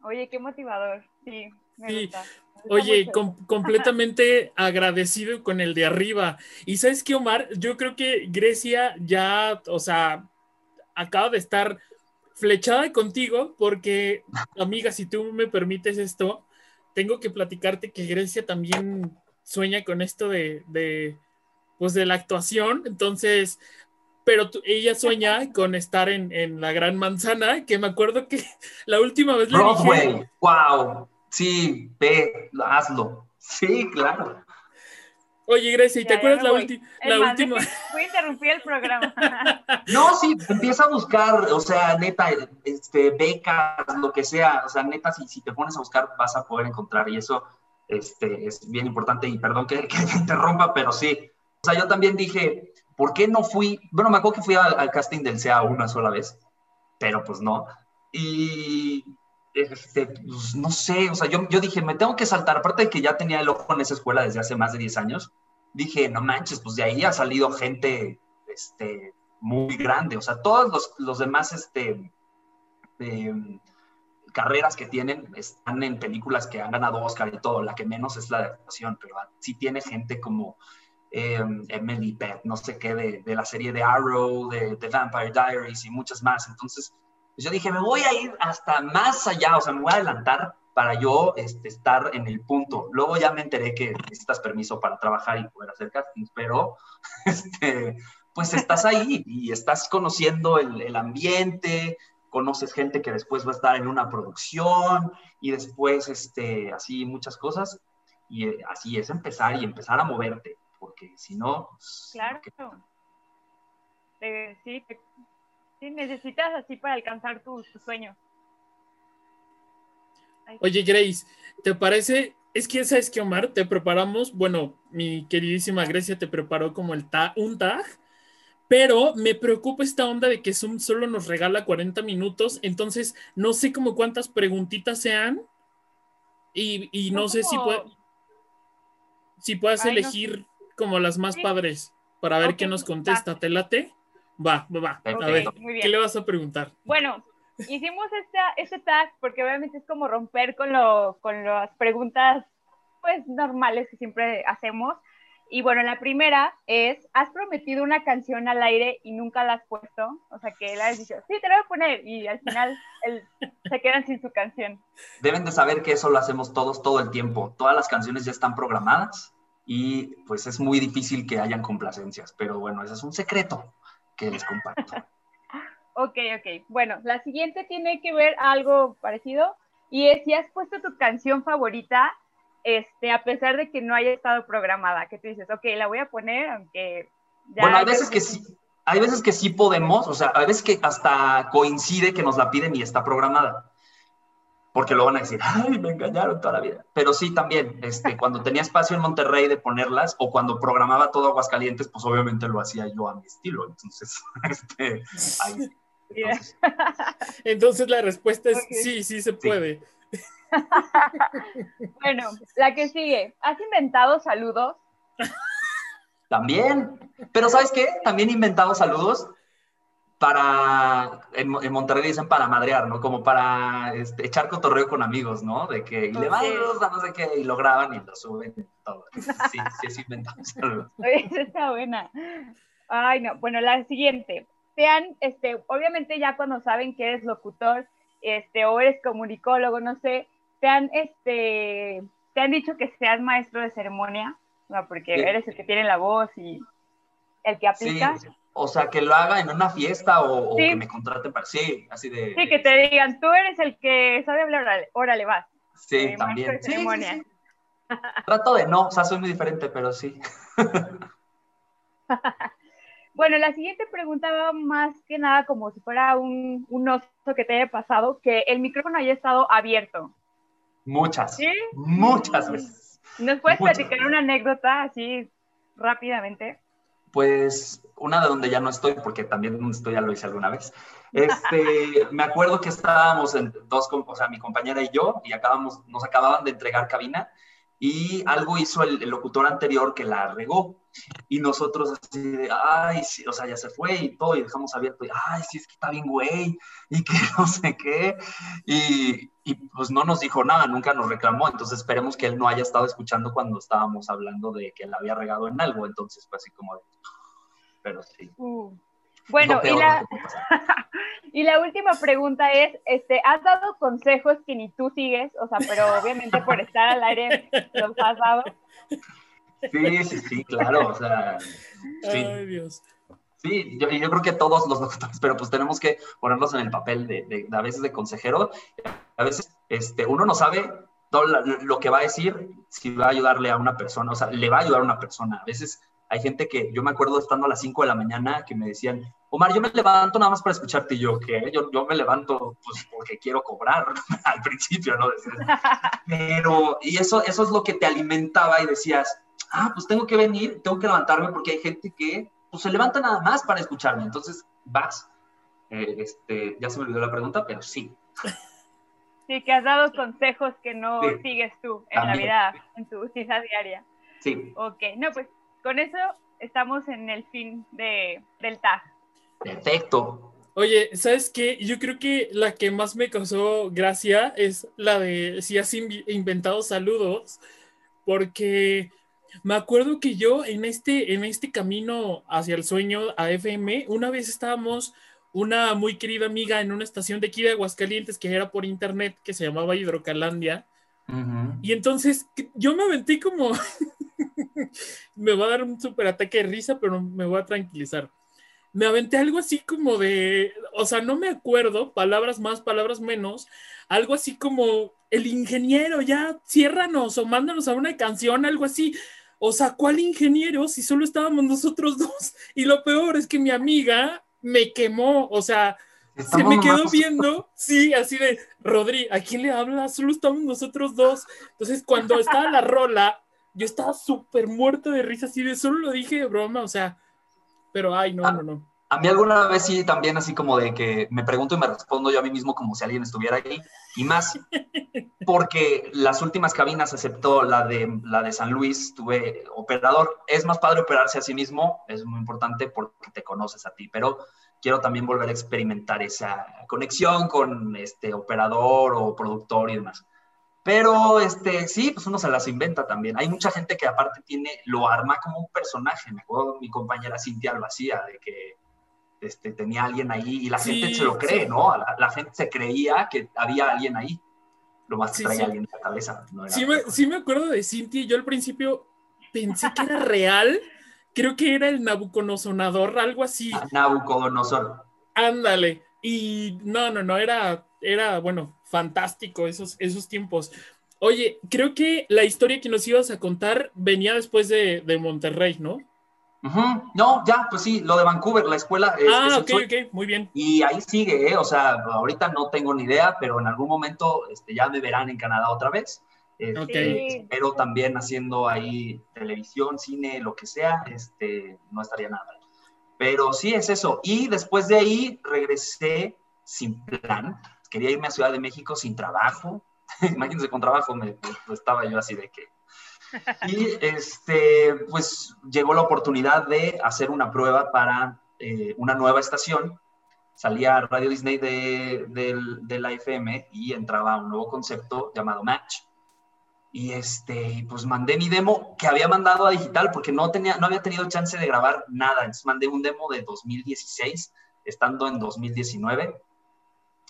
Oye, qué motivador. Sí, me sí. Oye, [LAUGHS] completamente agradecido con el de arriba. Y sabes qué, Omar, yo creo que Grecia ya, o sea, acaba de estar flechada contigo porque, amiga, si tú me permites esto, tengo que platicarte que Grecia también sueña con esto de, de pues, de la actuación. Entonces, pero ella sueña con estar en, en, la Gran Manzana, que me acuerdo que [LAUGHS] la última vez le dije... wow Sí, ve, hazlo. Sí, claro. Oye, Grecia, ¿y te acuerdas la, la última? Voy a interrumpir el programa. [LAUGHS] No, sí, empieza a buscar, o sea, neta, este, becas, lo que sea, o sea, neta, si, si te pones a buscar vas a poder encontrar y eso este, es bien importante y perdón que, [LAUGHS] que te interrumpa, pero sí. O sea, yo también dije, ¿por qué no fui? Bueno, me acuerdo que fui al, al casting del CEA una sola vez, pero pues no. Y este, pues, no sé, o sea, yo, yo dije, me tengo que saltar, aparte de que ya tenía el ojo en esa escuela desde hace más de 10 años, dije, no manches, pues de ahí ha salido gente este, muy grande, o sea, todos los, los demás este, em, carreras que tienen están en películas que han ganado Oscar y todo, la que menos es la de actuación, pero sí tiene gente como em, Emily Pett, no sé qué, de, de, la serie de Arrow, de, de Vampire Diaries y muchas más, entonces pues yo dije, me voy a ir hasta más allá, o sea, me voy a adelantar para yo este, estar en el punto. Luego ya me enteré que necesitas permiso para trabajar y poder hacer castings, pero [LAUGHS] este, pues estás ahí y estás conociendo el, el, ambiente, conoces gente que después va a estar en una producción y después, este, así muchas cosas. Y eh, así es empezar y empezar a moverte, porque si no... Pues, claro. Eh, sí, Sí, necesitas así para alcanzar tu, sueño. Oye, Grace, ¿te parece? Es que, ¿sabes que Omar? Te preparamos, bueno, mi queridísima Grecia te preparó como el ta un tag, pero me preocupa esta onda de que Zoom solo nos regala 40 minutos, entonces no sé como cuántas preguntitas sean y, no, sé si, puede, si puedes elegir como las más padres para ver qué nos contesta. ¿Te late? Va, va, va. a ver, ¿qué le vas a preguntar? Bueno, hicimos esta, este tag porque obviamente es como romper con, lo, con las preguntas pues normales que siempre hacemos. Y bueno, la primera es, ¿has prometido una canción al aire y nunca la has puesto? O sea, que la has dicho, sí, te la voy a poner y al final se quedan sin su canción. Deben de saber que eso lo hacemos todos todo el tiempo. Todas las canciones ya están programadas y pues es muy difícil que hayan complacencias, pero bueno, ese es un secreto que les comparto. [LAUGHS] ok, ok. Bueno, la siguiente tiene que ver algo parecido y es si has puesto tu canción favorita, este, a pesar de que no haya estado programada, que tú dices, ok, la voy a poner, aunque ya... Bueno, hay veces que sí, hay veces que sí podemos, o sea, hay veces que hasta coincide que nos la piden y está programada. Porque lo van a decir, [LAUGHS] ay, me engañaron toda la vida. Pero sí, también, este, cuando tenía espacio en Monterrey de ponerlas, o cuando programaba todo Aguascalientes, pues obviamente lo hacía yo a mi estilo. Entonces, [LAUGHS] este, ahí. [LAUGHS] Entonces, la respuesta es sí, sí se puede. bueno, la que sigue. ¿Has inventado saludos? También. Pero ¿sabes qué? También he inventado saludos para, en, Monterrey dicen para madrear, ¿no? Como para este, echar cotorreo con amigos, ¿no? De que y le van a no sé qué, y lo graban y lo suben y todo. Sí, sí, es inventado saludos. [LAUGHS] Esa está buena. Ay, no. Bueno, la siguiente. Sean, este, obviamente ya cuando saben que eres locutor, este, o eres comunicólogo, no sé, te han, este, te han dicho que seas maestro de ceremonia, ¿no? porque eres el que tiene la voz y el que aplica. Sí. O sea, que lo haga en una fiesta o, que me contraten para... Sí, así de... Sí, que te digan, tú eres el que sabe hablar, órale, vas. Sí, eh, también. Sí, sí, Trato de no, o sea, soy muy diferente, pero sí. [LAUGHS] bueno, la siguiente pregunta va más que nada como si fuera un, un oso que te haya pasado, que el micrófono haya estado abierto. Muchas. ¿Sí? Muchas veces. ¿Nos puedes platicar una anécdota así rápidamente? Pues una de donde ya no estoy, porque también donde estoy ya lo hice alguna vez. Este, [LAUGHS] me acuerdo que estábamos en dos, o sea, mi compañera y yo, y acabamos, nos acababan de entregar cabina, y algo hizo el, locutor anterior que la regó. Y nosotros así de, ay, sí, o sea, ya se fue y todo, y dejamos abierto, y, ay, sí, es que está bien, güey, y que [LAUGHS] no sé qué. Y, pues no nos dijo nada, nunca nos reclamó, entonces esperemos que él no haya estado escuchando cuando estábamos hablando de que él había regado en algo, entonces fue así como pero sí. Uh. Bueno, y la, [LAUGHS] y la última pregunta es, este, ¿has dado consejos que ni tú sigues? O sea, pero obviamente por estar al aire los has dado. Sí, sí, sí, claro, o sea, sí. Ay, Dios. Sí, yo, yo creo que todos los doctores, pero pues tenemos que ponernos en el papel de, de, a veces de consejero. A veces este, uno no sabe todo lo que va a decir, si va a ayudarle a una persona, o sea, le va a ayudar a una persona. A veces hay gente que, yo me acuerdo estando a las 5 de la mañana, que me decían, Omar, yo me levanto nada más para escucharte. Y yo, ¿qué? Yo, yo me levanto pues porque quiero cobrar [LAUGHS] al principio, ¿no? [LAUGHS] Pero, y eso, eso es lo que te alimentaba y decías, ah, pues tengo que venir, tengo que levantarme porque hay gente que pues, se levanta nada más para escucharme. Entonces, vas. Eh, este, ya se me olvidó la pregunta, pero sí. Sí, que has dado consejos que no sigues tú en la vida, en tu vida diaria. Sí. Ok, no, pues con eso estamos en el fin de, del tag. Perfecto. Oye, ¿sabes qué? Yo creo que la que más me causó gracia es la de si has inventado saludos, porque me acuerdo que yo en este, en este camino hacia el sueño a FM, una vez estábamos una muy querida amiga en una estación de aquí de Aguascalientes que era por internet, que se llamaba Hidrocalandia. Y entonces yo me aventé como [LAUGHS] me va a dar un súper ataque de risa, pero me voy a tranquilizar. Me aventé algo así como de, o sea, no me acuerdo, palabras más, palabras menos, algo así como, el ingeniero, ya, ciérranos o mándanos a una canción, algo así. O sea, ¿cuál ingeniero si solo estábamos nosotros dos? Y lo peor es que mi amiga me quemó, o sea, se me quedó viendo, sí, así de, Rodri, ¿a quién le habla? Solo estamos nosotros dos. Entonces, cuando estaba la rola, yo estaba súper muerto de risa, así de solo lo dije de broma, o sea, pero ay, no, no, no. A mí alguna vez sí también así como de que me pregunto y me respondo yo a mí mismo como si alguien estuviera ahí. Y más [LAUGHS] porque las últimas cabinas aceptó la de, la de San Luis, tuve operador. Es más padre operarse a sí mismo, es muy importante porque te conoces a ti, pero quiero también volver a experimentar esa conexión con este operador o productor y demás. Pero este, sí, pues uno se las inventa también. Hay mucha gente que aparte tiene, lo arma como un personaje. Me acuerdo mi compañera Cintia lo hacía, de que este, tenía alguien ahí y la gente se lo cree, ¿no? La, gente se creía que había alguien ahí. Lo más que traía alguien en la cabeza. sí, me, sí, me, acuerdo de Cintia. Yo al principio pensé que era real. Creo que era el Nabucodonosor, algo así. Ah, Nabucodonosor. Ándale. Y no, no, no, era, era, bueno, fantástico esos, esos tiempos. Oye, creo que la historia que nos ibas a contar venía después de, Monterrey, ¿no? No, ya, pues sí, lo de Vancouver, la escuela. Es, ah, ok, ok, muy bien. Y ahí sigue, ¿eh? o sea, ahorita no tengo ni idea, pero en algún momento este, ya me verán en Canadá otra vez. Este, Pero también haciendo ahí televisión, cine, lo que sea, este, no estaría nada. Pero sí es eso. Y después de ahí regresé sin plan. Quería irme a Ciudad de México sin trabajo. [LAUGHS] Imagínense con trabajo, me, estaba yo así de que y este, pues llegó la oportunidad de hacer una prueba para eh, una nueva estación. Salía Radio Disney de, de, la FM y entraba un nuevo concepto llamado Match. Y este, pues mandé mi demo que había mandado a digital porque no, tenía, no había tenido chance de grabar nada. Entonces mandé un demo de 2016, estando en 2019.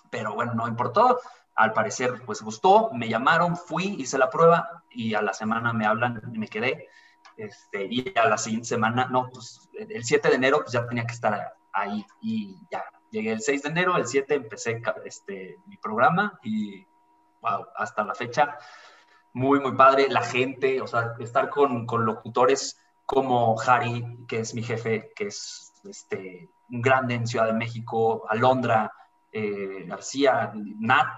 Pero bueno, no importó al parecer pues gustó, me llamaron, fui, hice la prueba y a la semana me hablan y me quedé. Este, y a la siguiente semana, no, pues el 7 de enero pues ya tenía que estar ahí y ya. Llegué el 6 de enero, el 7 empecé este, mi programa y wow, hasta la fecha muy, muy padre. La gente, o sea, estar con, con locutores como Harry, que es mi jefe, que es este, un grande en Ciudad de México, Alondra, eh, García,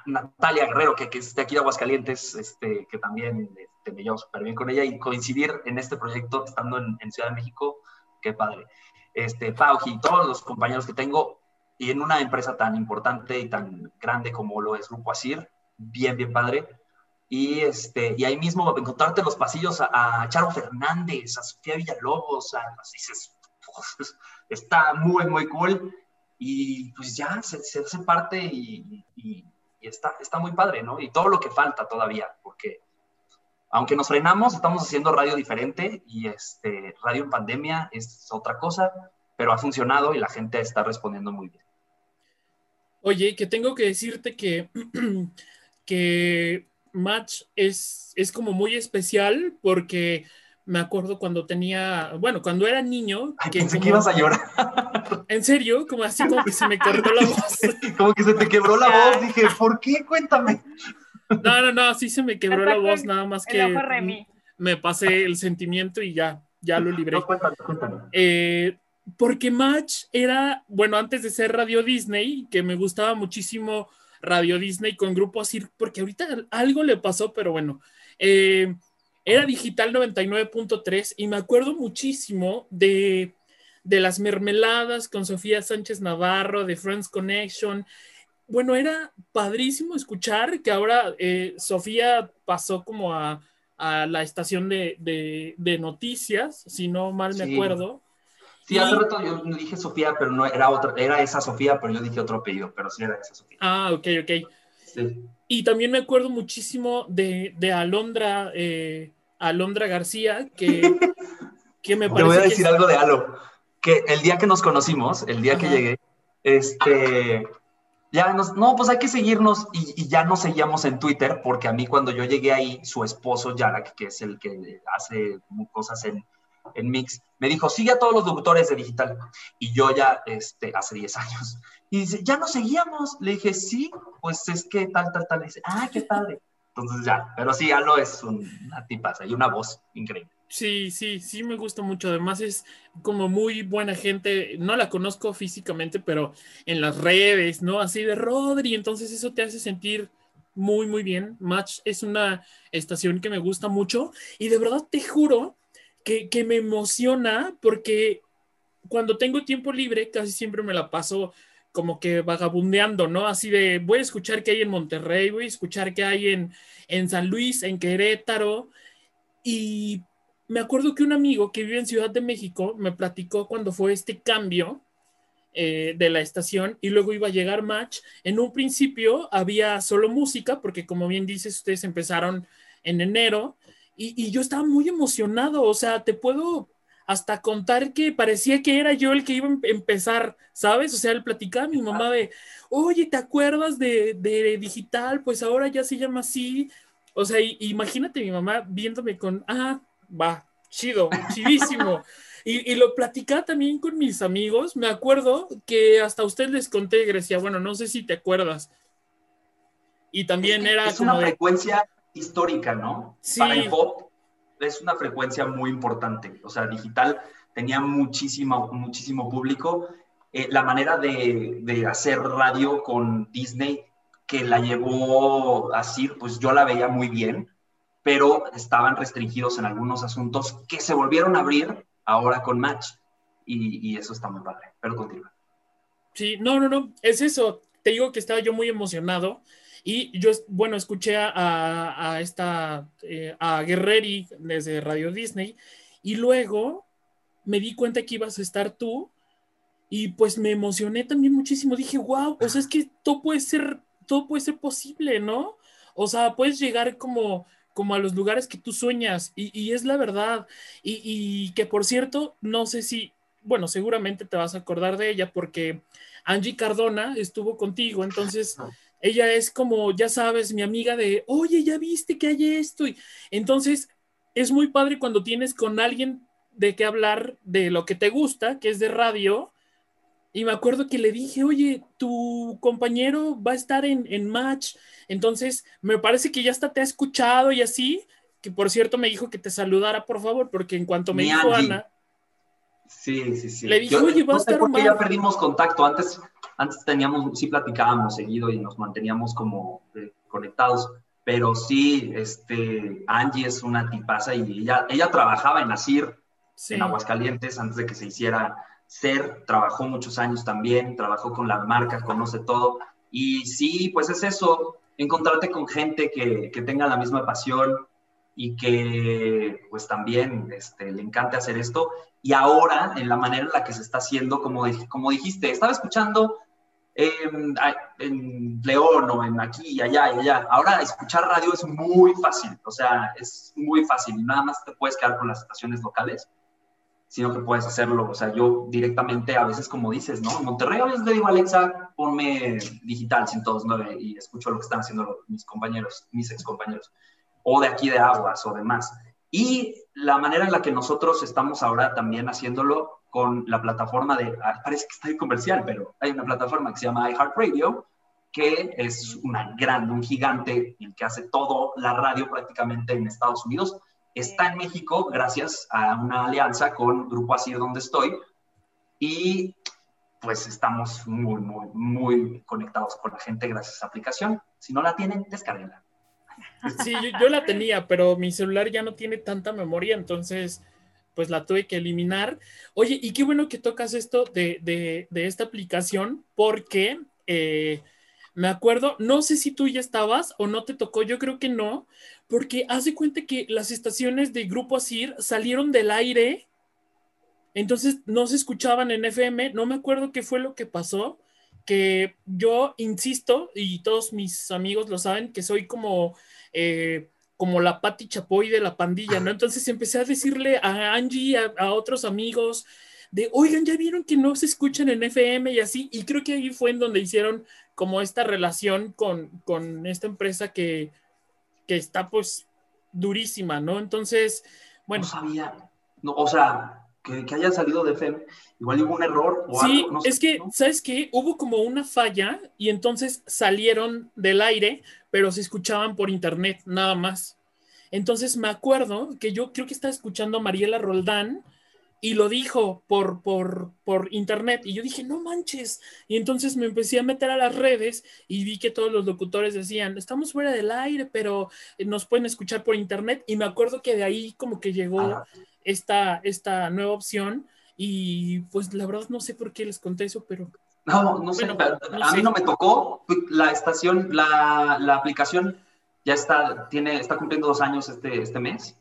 Natalia Guerrero, que, que aquí de Aguascalientes, este, que también este, me llevo súper bien con ella y coincidir en este proyecto estando en, Ciudad de México, qué padre. Este, Pauji, todos los compañeros que tengo y en una empresa tan importante y tan grande como lo es Grupo Asir, bien, bien padre. Y, este, y ahí mismo encontrarte en los pasillos a, Charo Fernández, a Sofía Villalobos, a, dices, está muy, muy cool y pues ya se, hace parte y, está, está muy padre, ¿no? Y todo lo que falta todavía, porque aunque nos frenamos, estamos haciendo radio diferente y este, radio en pandemia es otra cosa, pero ha funcionado y la gente está respondiendo muy bien. Oye, que tengo que decirte que, [CLEARS THROAT] que Match es, es como muy especial porque me acuerdo cuando tenía, bueno, cuando era niño. que pensé que ibas a llorar. En serio, como así como que se me cortó la voz. [LAUGHS] como que se te quebró la voz, dije, ¿por qué? Cuéntame. No, no, no, sí se me quebró la voz, nada más que me pasé el sentimiento y ya, ya lo libré. No, cuéntame, cuéntame. Eh, porque Match era, bueno, antes de ser Radio Disney, que me gustaba muchísimo Radio Disney con Grupo Asir, porque ahorita algo le pasó, pero bueno. Eh, era digital 99.3 y me acuerdo muchísimo de, las mermeladas con Sofía Sánchez Navarro, de Friends Connection. Bueno, era padrísimo escuchar que ahora eh, Sofía pasó como a, la estación de, noticias, si no mal me acuerdo. Sí, hace rato yo dije Sofía, pero no era otra, era esa Sofía, pero yo dije otro apellido, pero sí era esa Sofía. Ah, ok, ok. Sí. Y también me acuerdo muchísimo de, Alondra, eh, Alondra García, que, [LAUGHS] que me parece. Te voy a decir algo de Alo. Que el día que nos conocimos, el día que llegué, este. Ya nos, no, pues hay que seguirnos y, ya nos seguíamos en Twitter, porque a mí cuando yo llegué ahí, su esposo Yarak, que es el que hace cosas en, en Mix, me dijo, sigue a todos los locutores de digital. Y yo ya, este, hace 10 años. Y dice, ya nos seguíamos. Le dije, sí, pues es que tal, tal, tal. dice, ah, qué padre. Entonces ya, pero sí, Alo es una tipaza y una voz increíble. Sí, sí, sí me gusta mucho. Además es como muy buena gente. No la conozco físicamente, pero en las redes, ¿no? Así de Rodri. Entonces eso te hace sentir muy, muy bien. Match es una estación que me gusta mucho y de verdad te juro que, me emociona porque cuando tengo tiempo libre casi siempre me la paso como que vagabundeando, ¿no? Así de, voy a escuchar qué hay en Monterrey, voy a escuchar qué hay en, en San Luis, en Querétaro. Y me acuerdo que un amigo que vive en Ciudad de México me platicó cuando fue este cambio eh, de la estación y luego iba a llegar Match. En un principio había solo música, porque como bien dices, ustedes empezaron en enero y, yo estaba muy emocionado, o sea, te puedo hasta contar que parecía que era yo el que iba a em-, empezar, ¿sabes? O sea, él platicaba a mi mamá de, oye, ¿te acuerdas de, digital? Pues ahora ya se llama así. O sea, imagínate mi mamá viéndome con, ah, va, chido, chidísimo. [LAUGHS] Y, lo platicaba también con mis amigos. Me acuerdo que hasta usted les conté, Grecia, bueno, no sé si te acuerdas. Y también era... Es una frecuencia histórica, ¿no? Sí. Para el pop es una frecuencia muy importante. O sea, digital tenía muchísimo, muchísimo público. Eh, la manera de, de, hacer radio con Disney que la llevó así, pues yo la veía muy bien, pero estaban restringidos en algunos asuntos que se volvieron a abrir ahora con Match. Y, y eso está muy padre, pero continúa. Sí, no, no, no, es eso. Te digo que estaba yo muy emocionado y yo, bueno, escuché a, esta, eh, a Guerreri desde Radio Disney y luego me di cuenta que ibas a estar tú y pues me emocioné también muchísimo. Dije, wow, o sea, es que todo puede ser, todo puede ser posible, ¿no? O sea, puedes llegar como, como a los lugares que tú sueñas y, es la verdad. Y, que por cierto, no sé si, bueno, seguramente te vas a acordar de ella porque Angie Cardona estuvo contigo, entonces ella es como, ya sabes, mi amiga de, oye, ya viste que hay esto. Y entonces es muy padre cuando tienes con alguien de qué hablar de lo que te gusta, que es de radio. Y me acuerdo que le dije, oye, tu compañero va a estar en, en Match. Entonces, me parece que ya hasta te ha escuchado y así, que por cierto me dijo que te saludara, por favor, porque en cuanto me dijo Ana. Sí, sí, sí. Le dije, oye, va a estar porque ya perdimos contacto. Antes, antes teníamos, sí platicábamos seguido y nos manteníamos como eh, conectados. Pero sí, este, Angie es una tipaza y ella, ella trabajaba en Asir, sí. en Aguascalientes, antes de que se hiciera ser, trabajó muchos años también, trabajó con la marca, conoce todo. Y sí, pues es eso, encontrarte con gente que, que tenga la misma pasión y que pues también este, le encante hacer esto. Y ahora, en la manera en la que se está haciendo, como, como dijiste, estaba escuchando en, en, León o en aquí y allá y allá. Ahora escuchar radio es muy fácil, o sea, es muy fácil. Nada más te puedes quedar con las estaciones locales, sino que puedes hacerlo. O sea, yo directamente, a veces como dices, ¿no? En Monterrey a veces le digo Alexa, ponme digital 102.9 y escucho lo que están haciendo mis compañeros, mis ex compañeros, o de aquí de Aguas o demás. Y la manera en la que nosotros estamos ahora también haciéndolo con la plataforma de, parece que está en comercial, pero hay una plataforma que se llama iHeartRadio, que es una grande, un gigante, el que hace todo la radio prácticamente en Estados Unidos. Está en México gracias a una alianza con Grupo Asir, donde estoy, y pues estamos muy, muy, muy conectados con la gente gracias a esa aplicación. Si no la tienen, descarguenla. Sí, yo, yo, la tenía, pero mi celular ya no tiene tanta memoria, entonces pues la tuve que eliminar. Oye, y qué bueno que tocas esto de, de, de esta aplicación, porque eh, me acuerdo, no sé si tú ya estabas o no te tocó, yo creo que no, porque hace cuenta que las estaciones de Grupo Asir salieron del aire, entonces no se escuchaban en FM, no me acuerdo qué fue lo que pasó, que yo insisto, y todos mis amigos lo saben, que soy como... Eh, como la Patti Chapoy de la pandilla, ¿no? Entonces empecé a decirle a Angie, a, a, otros amigos, de, oigan, ya vieron que no se escuchan en FM y así, y creo que ahí fue en donde hicieron como esta relación con, con esta empresa que, que está pues durísima, ¿no? Entonces, bueno. No sabía, no, o sea, que, que, haya salido de FM, igual hubo un error o sí, algo. No es que, ¿no? ¿sabes qué? Hubo como una falla y entonces salieron del aire, pero se escuchaban por internet, nada más. Entonces me acuerdo que yo creo que estaba escuchando a Mariela Roldán y lo dijo por, por, por internet y yo dije, no manches. Y entonces me empecé a meter a las redes y vi que todos los locutores decían, estamos fuera del aire, pero nos pueden escuchar por internet. Y me acuerdo que de ahí como que llegó esta, esta nueva opción y pues la verdad no sé por qué les conté eso, pero... No, no sé, bueno, no a sé. mí no me tocó la estación, la, la aplicación ya está, tiene, está cumpliendo dos años este, este mes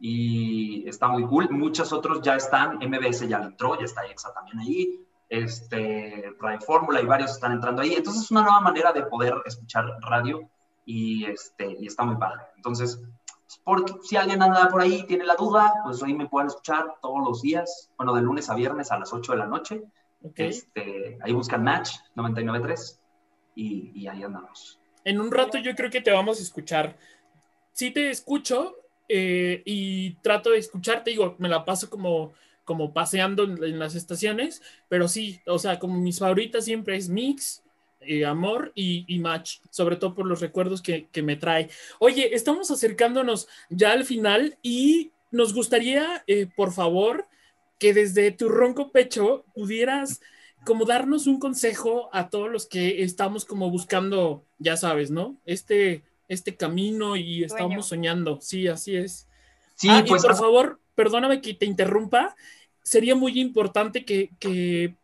y está muy cool. Muchos otros ya están, MBS ya entró, ya está EXA también ahí, este, Radio Fórmula y varios están entrando ahí. Entonces es una nueva manera de poder escuchar radio y, este, y está muy padre. Entonces, porque si alguien anda por ahí tiene la duda, pues ahí me pueden escuchar todos los días, bueno, de lunes a viernes a las 8 de la noche. Okay. Este, ahí buscan Match 99.3 y, y ahí andamos. En un rato yo creo que te vamos a escuchar. Sí te escucho eh, y trato de escucharte, digo, me la paso como, como paseando en, en, las estaciones, pero sí, o sea, como mis favoritas siempre es Mix, eh, Amor y, y, Match, sobre todo por los recuerdos que, que me trae. Oye, estamos acercándonos ya al final y nos gustaría, eh, por favor, que desde tu ronco pecho pudieras como darnos un consejo a todos los que estamos como buscando, ya sabes, ¿no? Este, este camino y estamos soñando. Sí, así es. Sí, ah, pues, por favor, perdóname que te interrumpa. Sería muy importante que, que,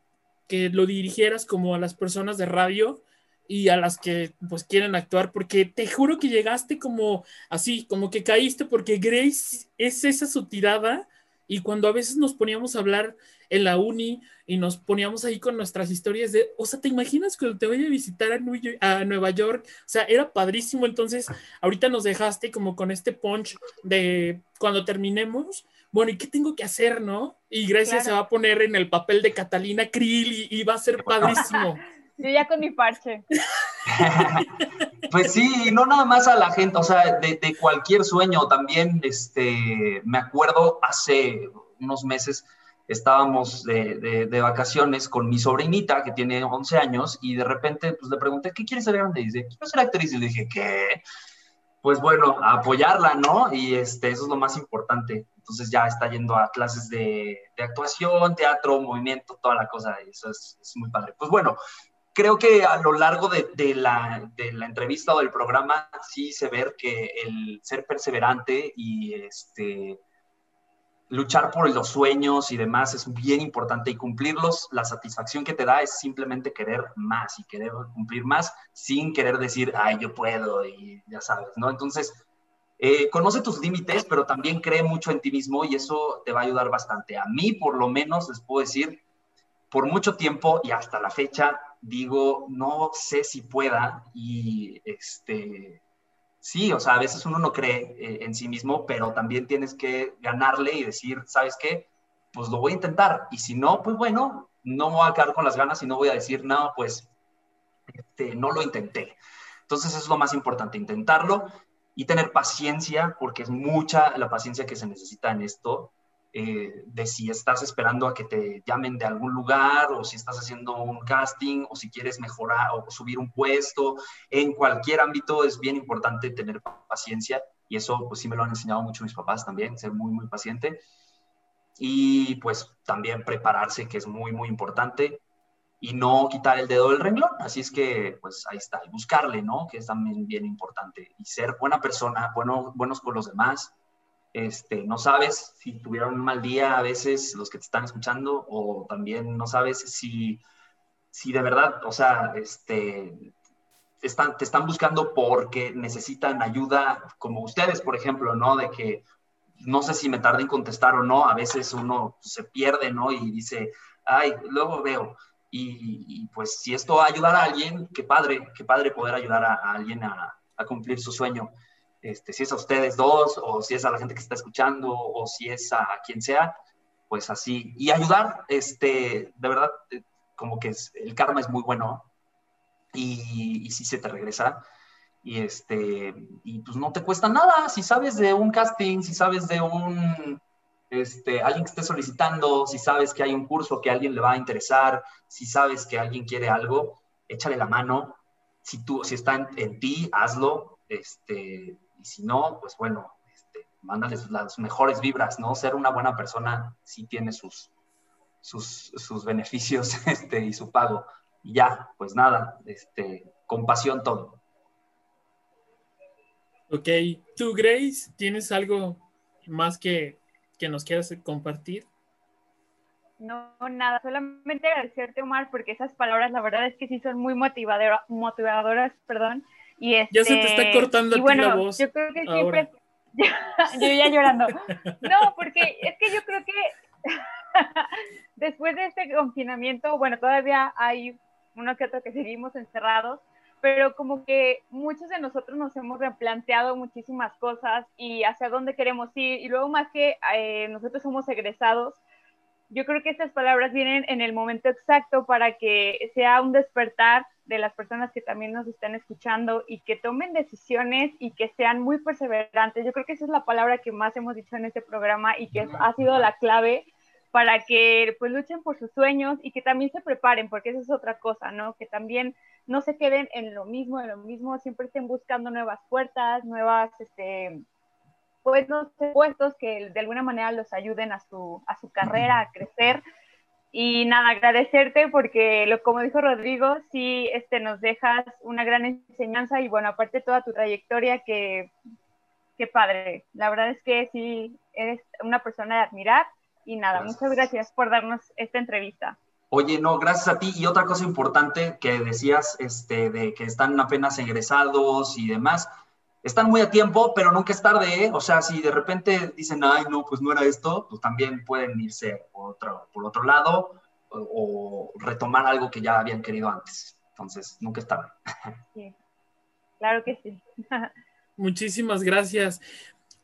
que lo dirigieras como a las personas de radio y a las que pues quieren actuar, porque te juro que llegaste como así, como que caíste, porque Grace es esa su tirada y cuando a veces nos poníamos a hablar en la uni y nos poníamos ahí con nuestras historias de, o sea, ¿te imaginas cuando te voy a visitar a, a Nueva York? O sea, era padrísimo, entonces ahorita nos dejaste como con este punch de cuando terminemos, bueno, ¿y qué tengo que hacer, no? Y Grace se va a poner en el papel de Catalina Krill y va a ser padrísimo. [LAUGHS] Yo ya con mi parche. [LAUGHS] [LAUGHS] pues sí, no nada más a la gente, o sea, de, cualquier sueño también, este, me acuerdo hace unos meses estábamos de, vacaciones con mi sobrinita que tiene 11 años y de repente pues le pregunté, ¿qué quieres ser grande? Y dice, quiero ser actriz. Y le dije, ¿qué? Pues bueno, apoyarla, ¿no? Y este, eso es lo más importante. Entonces ya está yendo a clases de, de actuación, teatro, movimiento, toda la cosa. Y eso es, es muy padre. Pues bueno, creo que a lo largo de, la, entrevista o del programa sí se ve que el ser perseverante y este, luchar por los sueños y demás es bien importante y cumplirlos, la satisfacción que te da es simplemente querer más y querer cumplir más sin querer decir, ay, yo puedo y ya sabes, ¿no? Entonces, eh, conoce tus límites, pero también cree mucho en ti mismo y eso te va a ayudar bastante. A mí, por lo menos, les puedo decir, por mucho tiempo y hasta la fecha, digo, no sé si pueda y este, sí, o sea, a veces uno no cree eh, en sí mismo, pero también tienes que ganarle y decir, ¿sabes qué? Pues lo voy a intentar y si no, pues bueno, no me voy a quedar con las ganas y no voy a decir, no, pues este, no lo intenté. Entonces es lo más importante, intentarlo y tener paciencia, porque es mucha la paciencia que se necesita en esto. Eh, de si estás esperando a que te llamen de algún lugar o si estás haciendo un casting o si quieres mejorar o subir un puesto. En cualquier ámbito es bien importante tener paciencia y eso pues sí me lo han enseñado mucho mis papás también, ser muy, muy paciente. Y pues también prepararse, que es muy, muy importante y no quitar el dedo del renglón. Así es que, pues ahí está, buscarle, ¿no? Que es también bien importante. Y ser buena persona, bueno, buenos con los demás, este, no sabes si tuvieron un mal día a veces los que te están escuchando o también no sabes si, si de verdad, o sea, este, están, te están buscando porque necesitan ayuda, como ustedes, por ejemplo, ¿no? De que no sé si me tardé en contestar o no, a veces uno se pierde, ¿no? Y dice, ay, luego veo. Y, pues si esto va a ayudar a alguien, qué padre, qué padre poder ayudar a, alguien a cumplir su sueño. Este, si es a ustedes dos, o si es a la gente que está escuchando, o si es a, quien sea, pues así. Y ayudar, este, de verdad, eh, como que el karma es muy bueno y, y si se te regresa. Y, este, y pues no te cuesta nada. Si sabes de un casting, si sabes de un, este, alguien que esté solicitando, si sabes que hay un curso que a alguien le va a interesar, si sabes que alguien quiere algo, échale la mano. Si, tú, si está en, en ti, hazlo. Este, y si no, pues bueno, este, mándales las mejores vibras, ¿no? Ser una buena persona sí tiene sus, sus, beneficios [LAUGHS] este, y su pago. Y ya, pues nada, este, compasión todo. Ok, tú Grace, ¿tienes algo más que, que nos quieras compartir? No, nada, solamente agradecerte, Omar, porque esas palabras, la verdad es que sí son muy motivadoras, motivadoras perdón, ya se te está este, cortando y bueno, la voz. Yo creo que siempre. [LAUGHS] yo ya llorando. No, porque es que yo creo que [LAUGHS] después de este confinamiento, bueno, todavía hay uno que otro que seguimos encerrados, pero como que muchos de nosotros nos hemos replanteado muchísimas cosas y hacia dónde queremos ir. Y luego más que eh, nosotros somos egresados, yo creo que estas palabras vienen en el momento exacto para que sea un despertar de las personas que también nos están escuchando y que tomen decisiones y que sean muy perseverantes. Yo creo que esa es la palabra que más hemos dicho en este programa y que ha sido la clave para que pues luchen por sus sueños y que también se preparen, porque eso es otra cosa, ¿no? Que también no se queden en lo mismo, en lo mismo, siempre estén buscando nuevas puertas, nuevas, este, buenos puestos que de alguna manera los ayuden a su, a su carrera, a crecer. Y nada, agradecerte porque, lo, como dijo Rodrigo, sí este, nos dejas una gran enseñanza y bueno, aparte toda tu trayectoria, que, qué padre. La verdad es que sí, eres una persona de admirar y nada, muchas gracias por darnos esta entrevista. Oye, no, gracias a ti. Y otra cosa importante que decías, este, de que están apenas egresados y demás, están muy a tiempo, pero nunca es tarde, ¿eh? O sea, si de repente dicen, ay, no, pues no era esto, pues también pueden irse por otro, por otro lado o, retomar algo que ya habían querido antes. Entonces, nunca es tarde. [LAUGHS] Sí, claro que sí. [LAUGHS] Muchísimas gracias.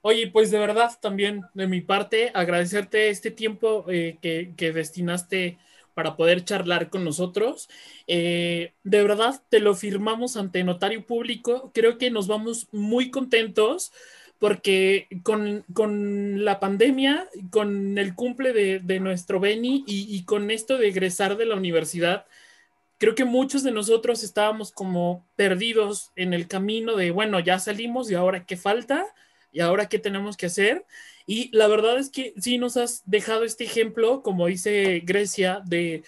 Oye, pues de verdad también de mi parte agradecerte este tiempo eh, que, que destinaste para poder charlar con nosotros. Eh, de verdad, te lo firmamos ante notario público. Creo que nos vamos muy contentos porque con, la pandemia, con el cumple de, nuestro Beni y, con esto de egresar de la universidad, creo que muchos de nosotros estábamos como perdidos en el camino de, bueno, ya salimos y ahora qué falta y ahora qué tenemos que hacer. Y la verdad es que sí nos has dejado este ejemplo, como dice Grecia, de,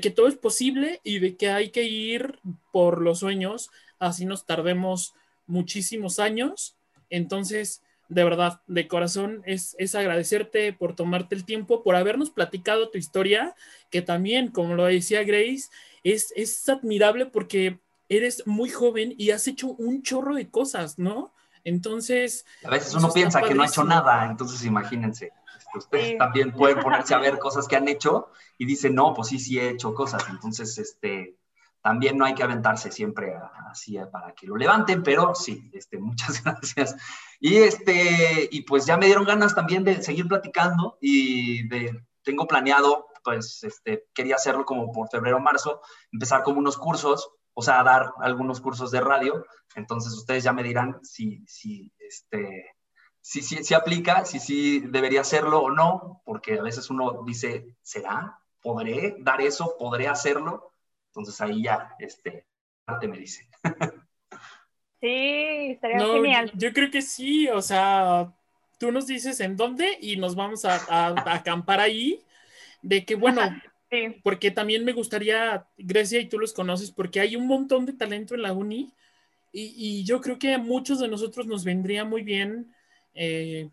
que todo es posible y de que hay que ir por los sueños, así nos tardemos muchísimos años. Entonces, de verdad, de corazón, es, es, agradecerte por tomarte el tiempo, por habernos platicado tu historia, que también, como lo decía Grace, es, es admirable porque eres muy joven y has hecho un chorro de cosas, ¿no? Entonces... A veces uno piensa que no ha hecho nada, entonces imagínense. Este, ustedes también [LAUGHS] pueden ponerse a ver cosas que han hecho y dicen, no, pues sí, sí he hecho cosas. Entonces, este, también no hay que aventarse siempre así para que lo levanten, pero sí, este, [LAUGHS] muchas gracias. Y, este, y pues ya me dieron ganas también de seguir platicando y de, tengo planeado, pues este, quería hacerlo como por febrero o marzo, empezar como unos cursos o sea, dar algunos cursos de radio. Entonces ustedes ya me dirán si, si, este, si, si, si aplica, si sí debería hacerlo o no, porque a veces uno dice, ¿será? ¿Podré dar eso? ¿Podré hacerlo? Entonces ahí ya, este, arte me dice. [LAUGHS] Sí, estaría genial. Yo, creo que sí, o sea, tú nos dices en dónde y nos vamos a, a acampar ahí, de que, bueno, [LAUGHS] porque también me gustaría, Grecia, y tú los conoces, porque hay un montón de talento en la uni y, yo creo que a muchos de nosotros nos vendría muy bien eh,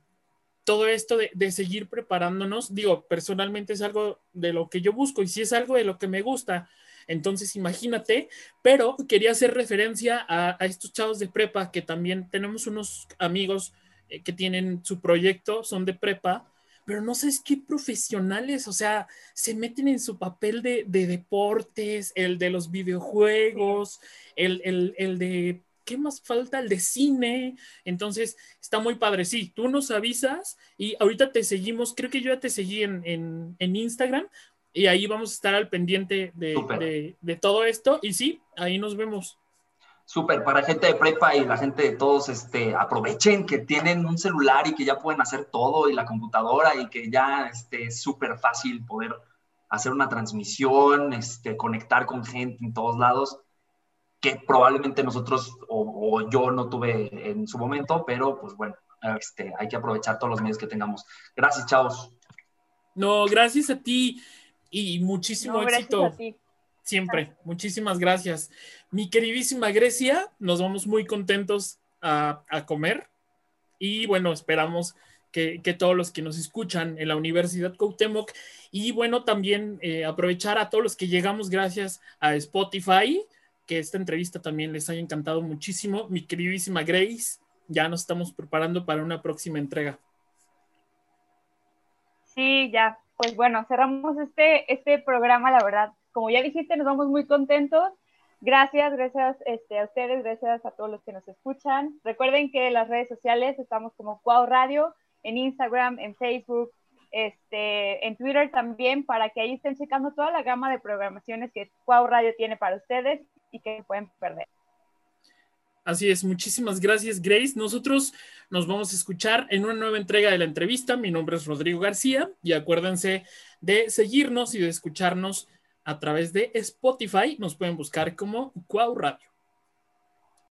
todo esto de, seguir preparándonos. Digo, personalmente es algo de lo que yo busco y si es algo de lo que me gusta, entonces imagínate, pero quería hacer referencia a, estos chavos de prepa que también tenemos unos amigos eh, que tienen su proyecto, son de prepa pero no sabes qué profesionales, o sea, se meten en su papel de, deportes, el de los videojuegos, el, de, ¿qué más falta? El de cine. Entonces, está muy padre. Sí, tú nos avisas y ahorita te seguimos, creo que yo ya te seguí en, Instagram y ahí vamos a estar al pendiente de, de todo esto. Y sí, ahí nos vemos súper para gente de prepa y la gente de todos, este, aprovechen que tienen un celular y que ya pueden hacer todo y la computadora y que ya este, es súper fácil poder hacer una transmisión, este, conectar con gente en todos lados, que probablemente nosotros o, yo no tuve en su momento, pero pues bueno, este, hay que aprovechar todos los medios que tengamos. Gracias, chavos. No, gracias a ti y muchísimo éxito. Siempre. Muchísimas gracias. Mi queridísima Grecia, nos vamos muy contentos a, comer y bueno, esperamos que, todos los que nos escuchan en la Universidad Cuauhtémoc y bueno, también eh, aprovechar a todos los que llegamos gracias a Spotify, que esta entrevista también les haya encantado muchísimo. Mi queridísima Grace, ya nos estamos preparando para una próxima entrega. Sí, ya. Pues bueno, cerramos este, este programa, la verdad como ya dijiste, nos vamos muy contentos. Gracias, gracias este, a ustedes, gracias a todos los que nos escuchan. Recuerden que en las redes sociales estamos como Cuau Radio, en Instagram, en Facebook, este, en Twitter también, para que ahí estén checando toda la gama de programaciones que Cuau Radio tiene para ustedes y que pueden perder. Así es, muchísimas gracias Grace. Nosotros nos vamos a escuchar en una nueva entrega de la entrevista. Mi nombre es Rodrigo García y acuérdense de seguirnos y de escucharnos a través de Spotify. Nos pueden buscar como Cuau Radio.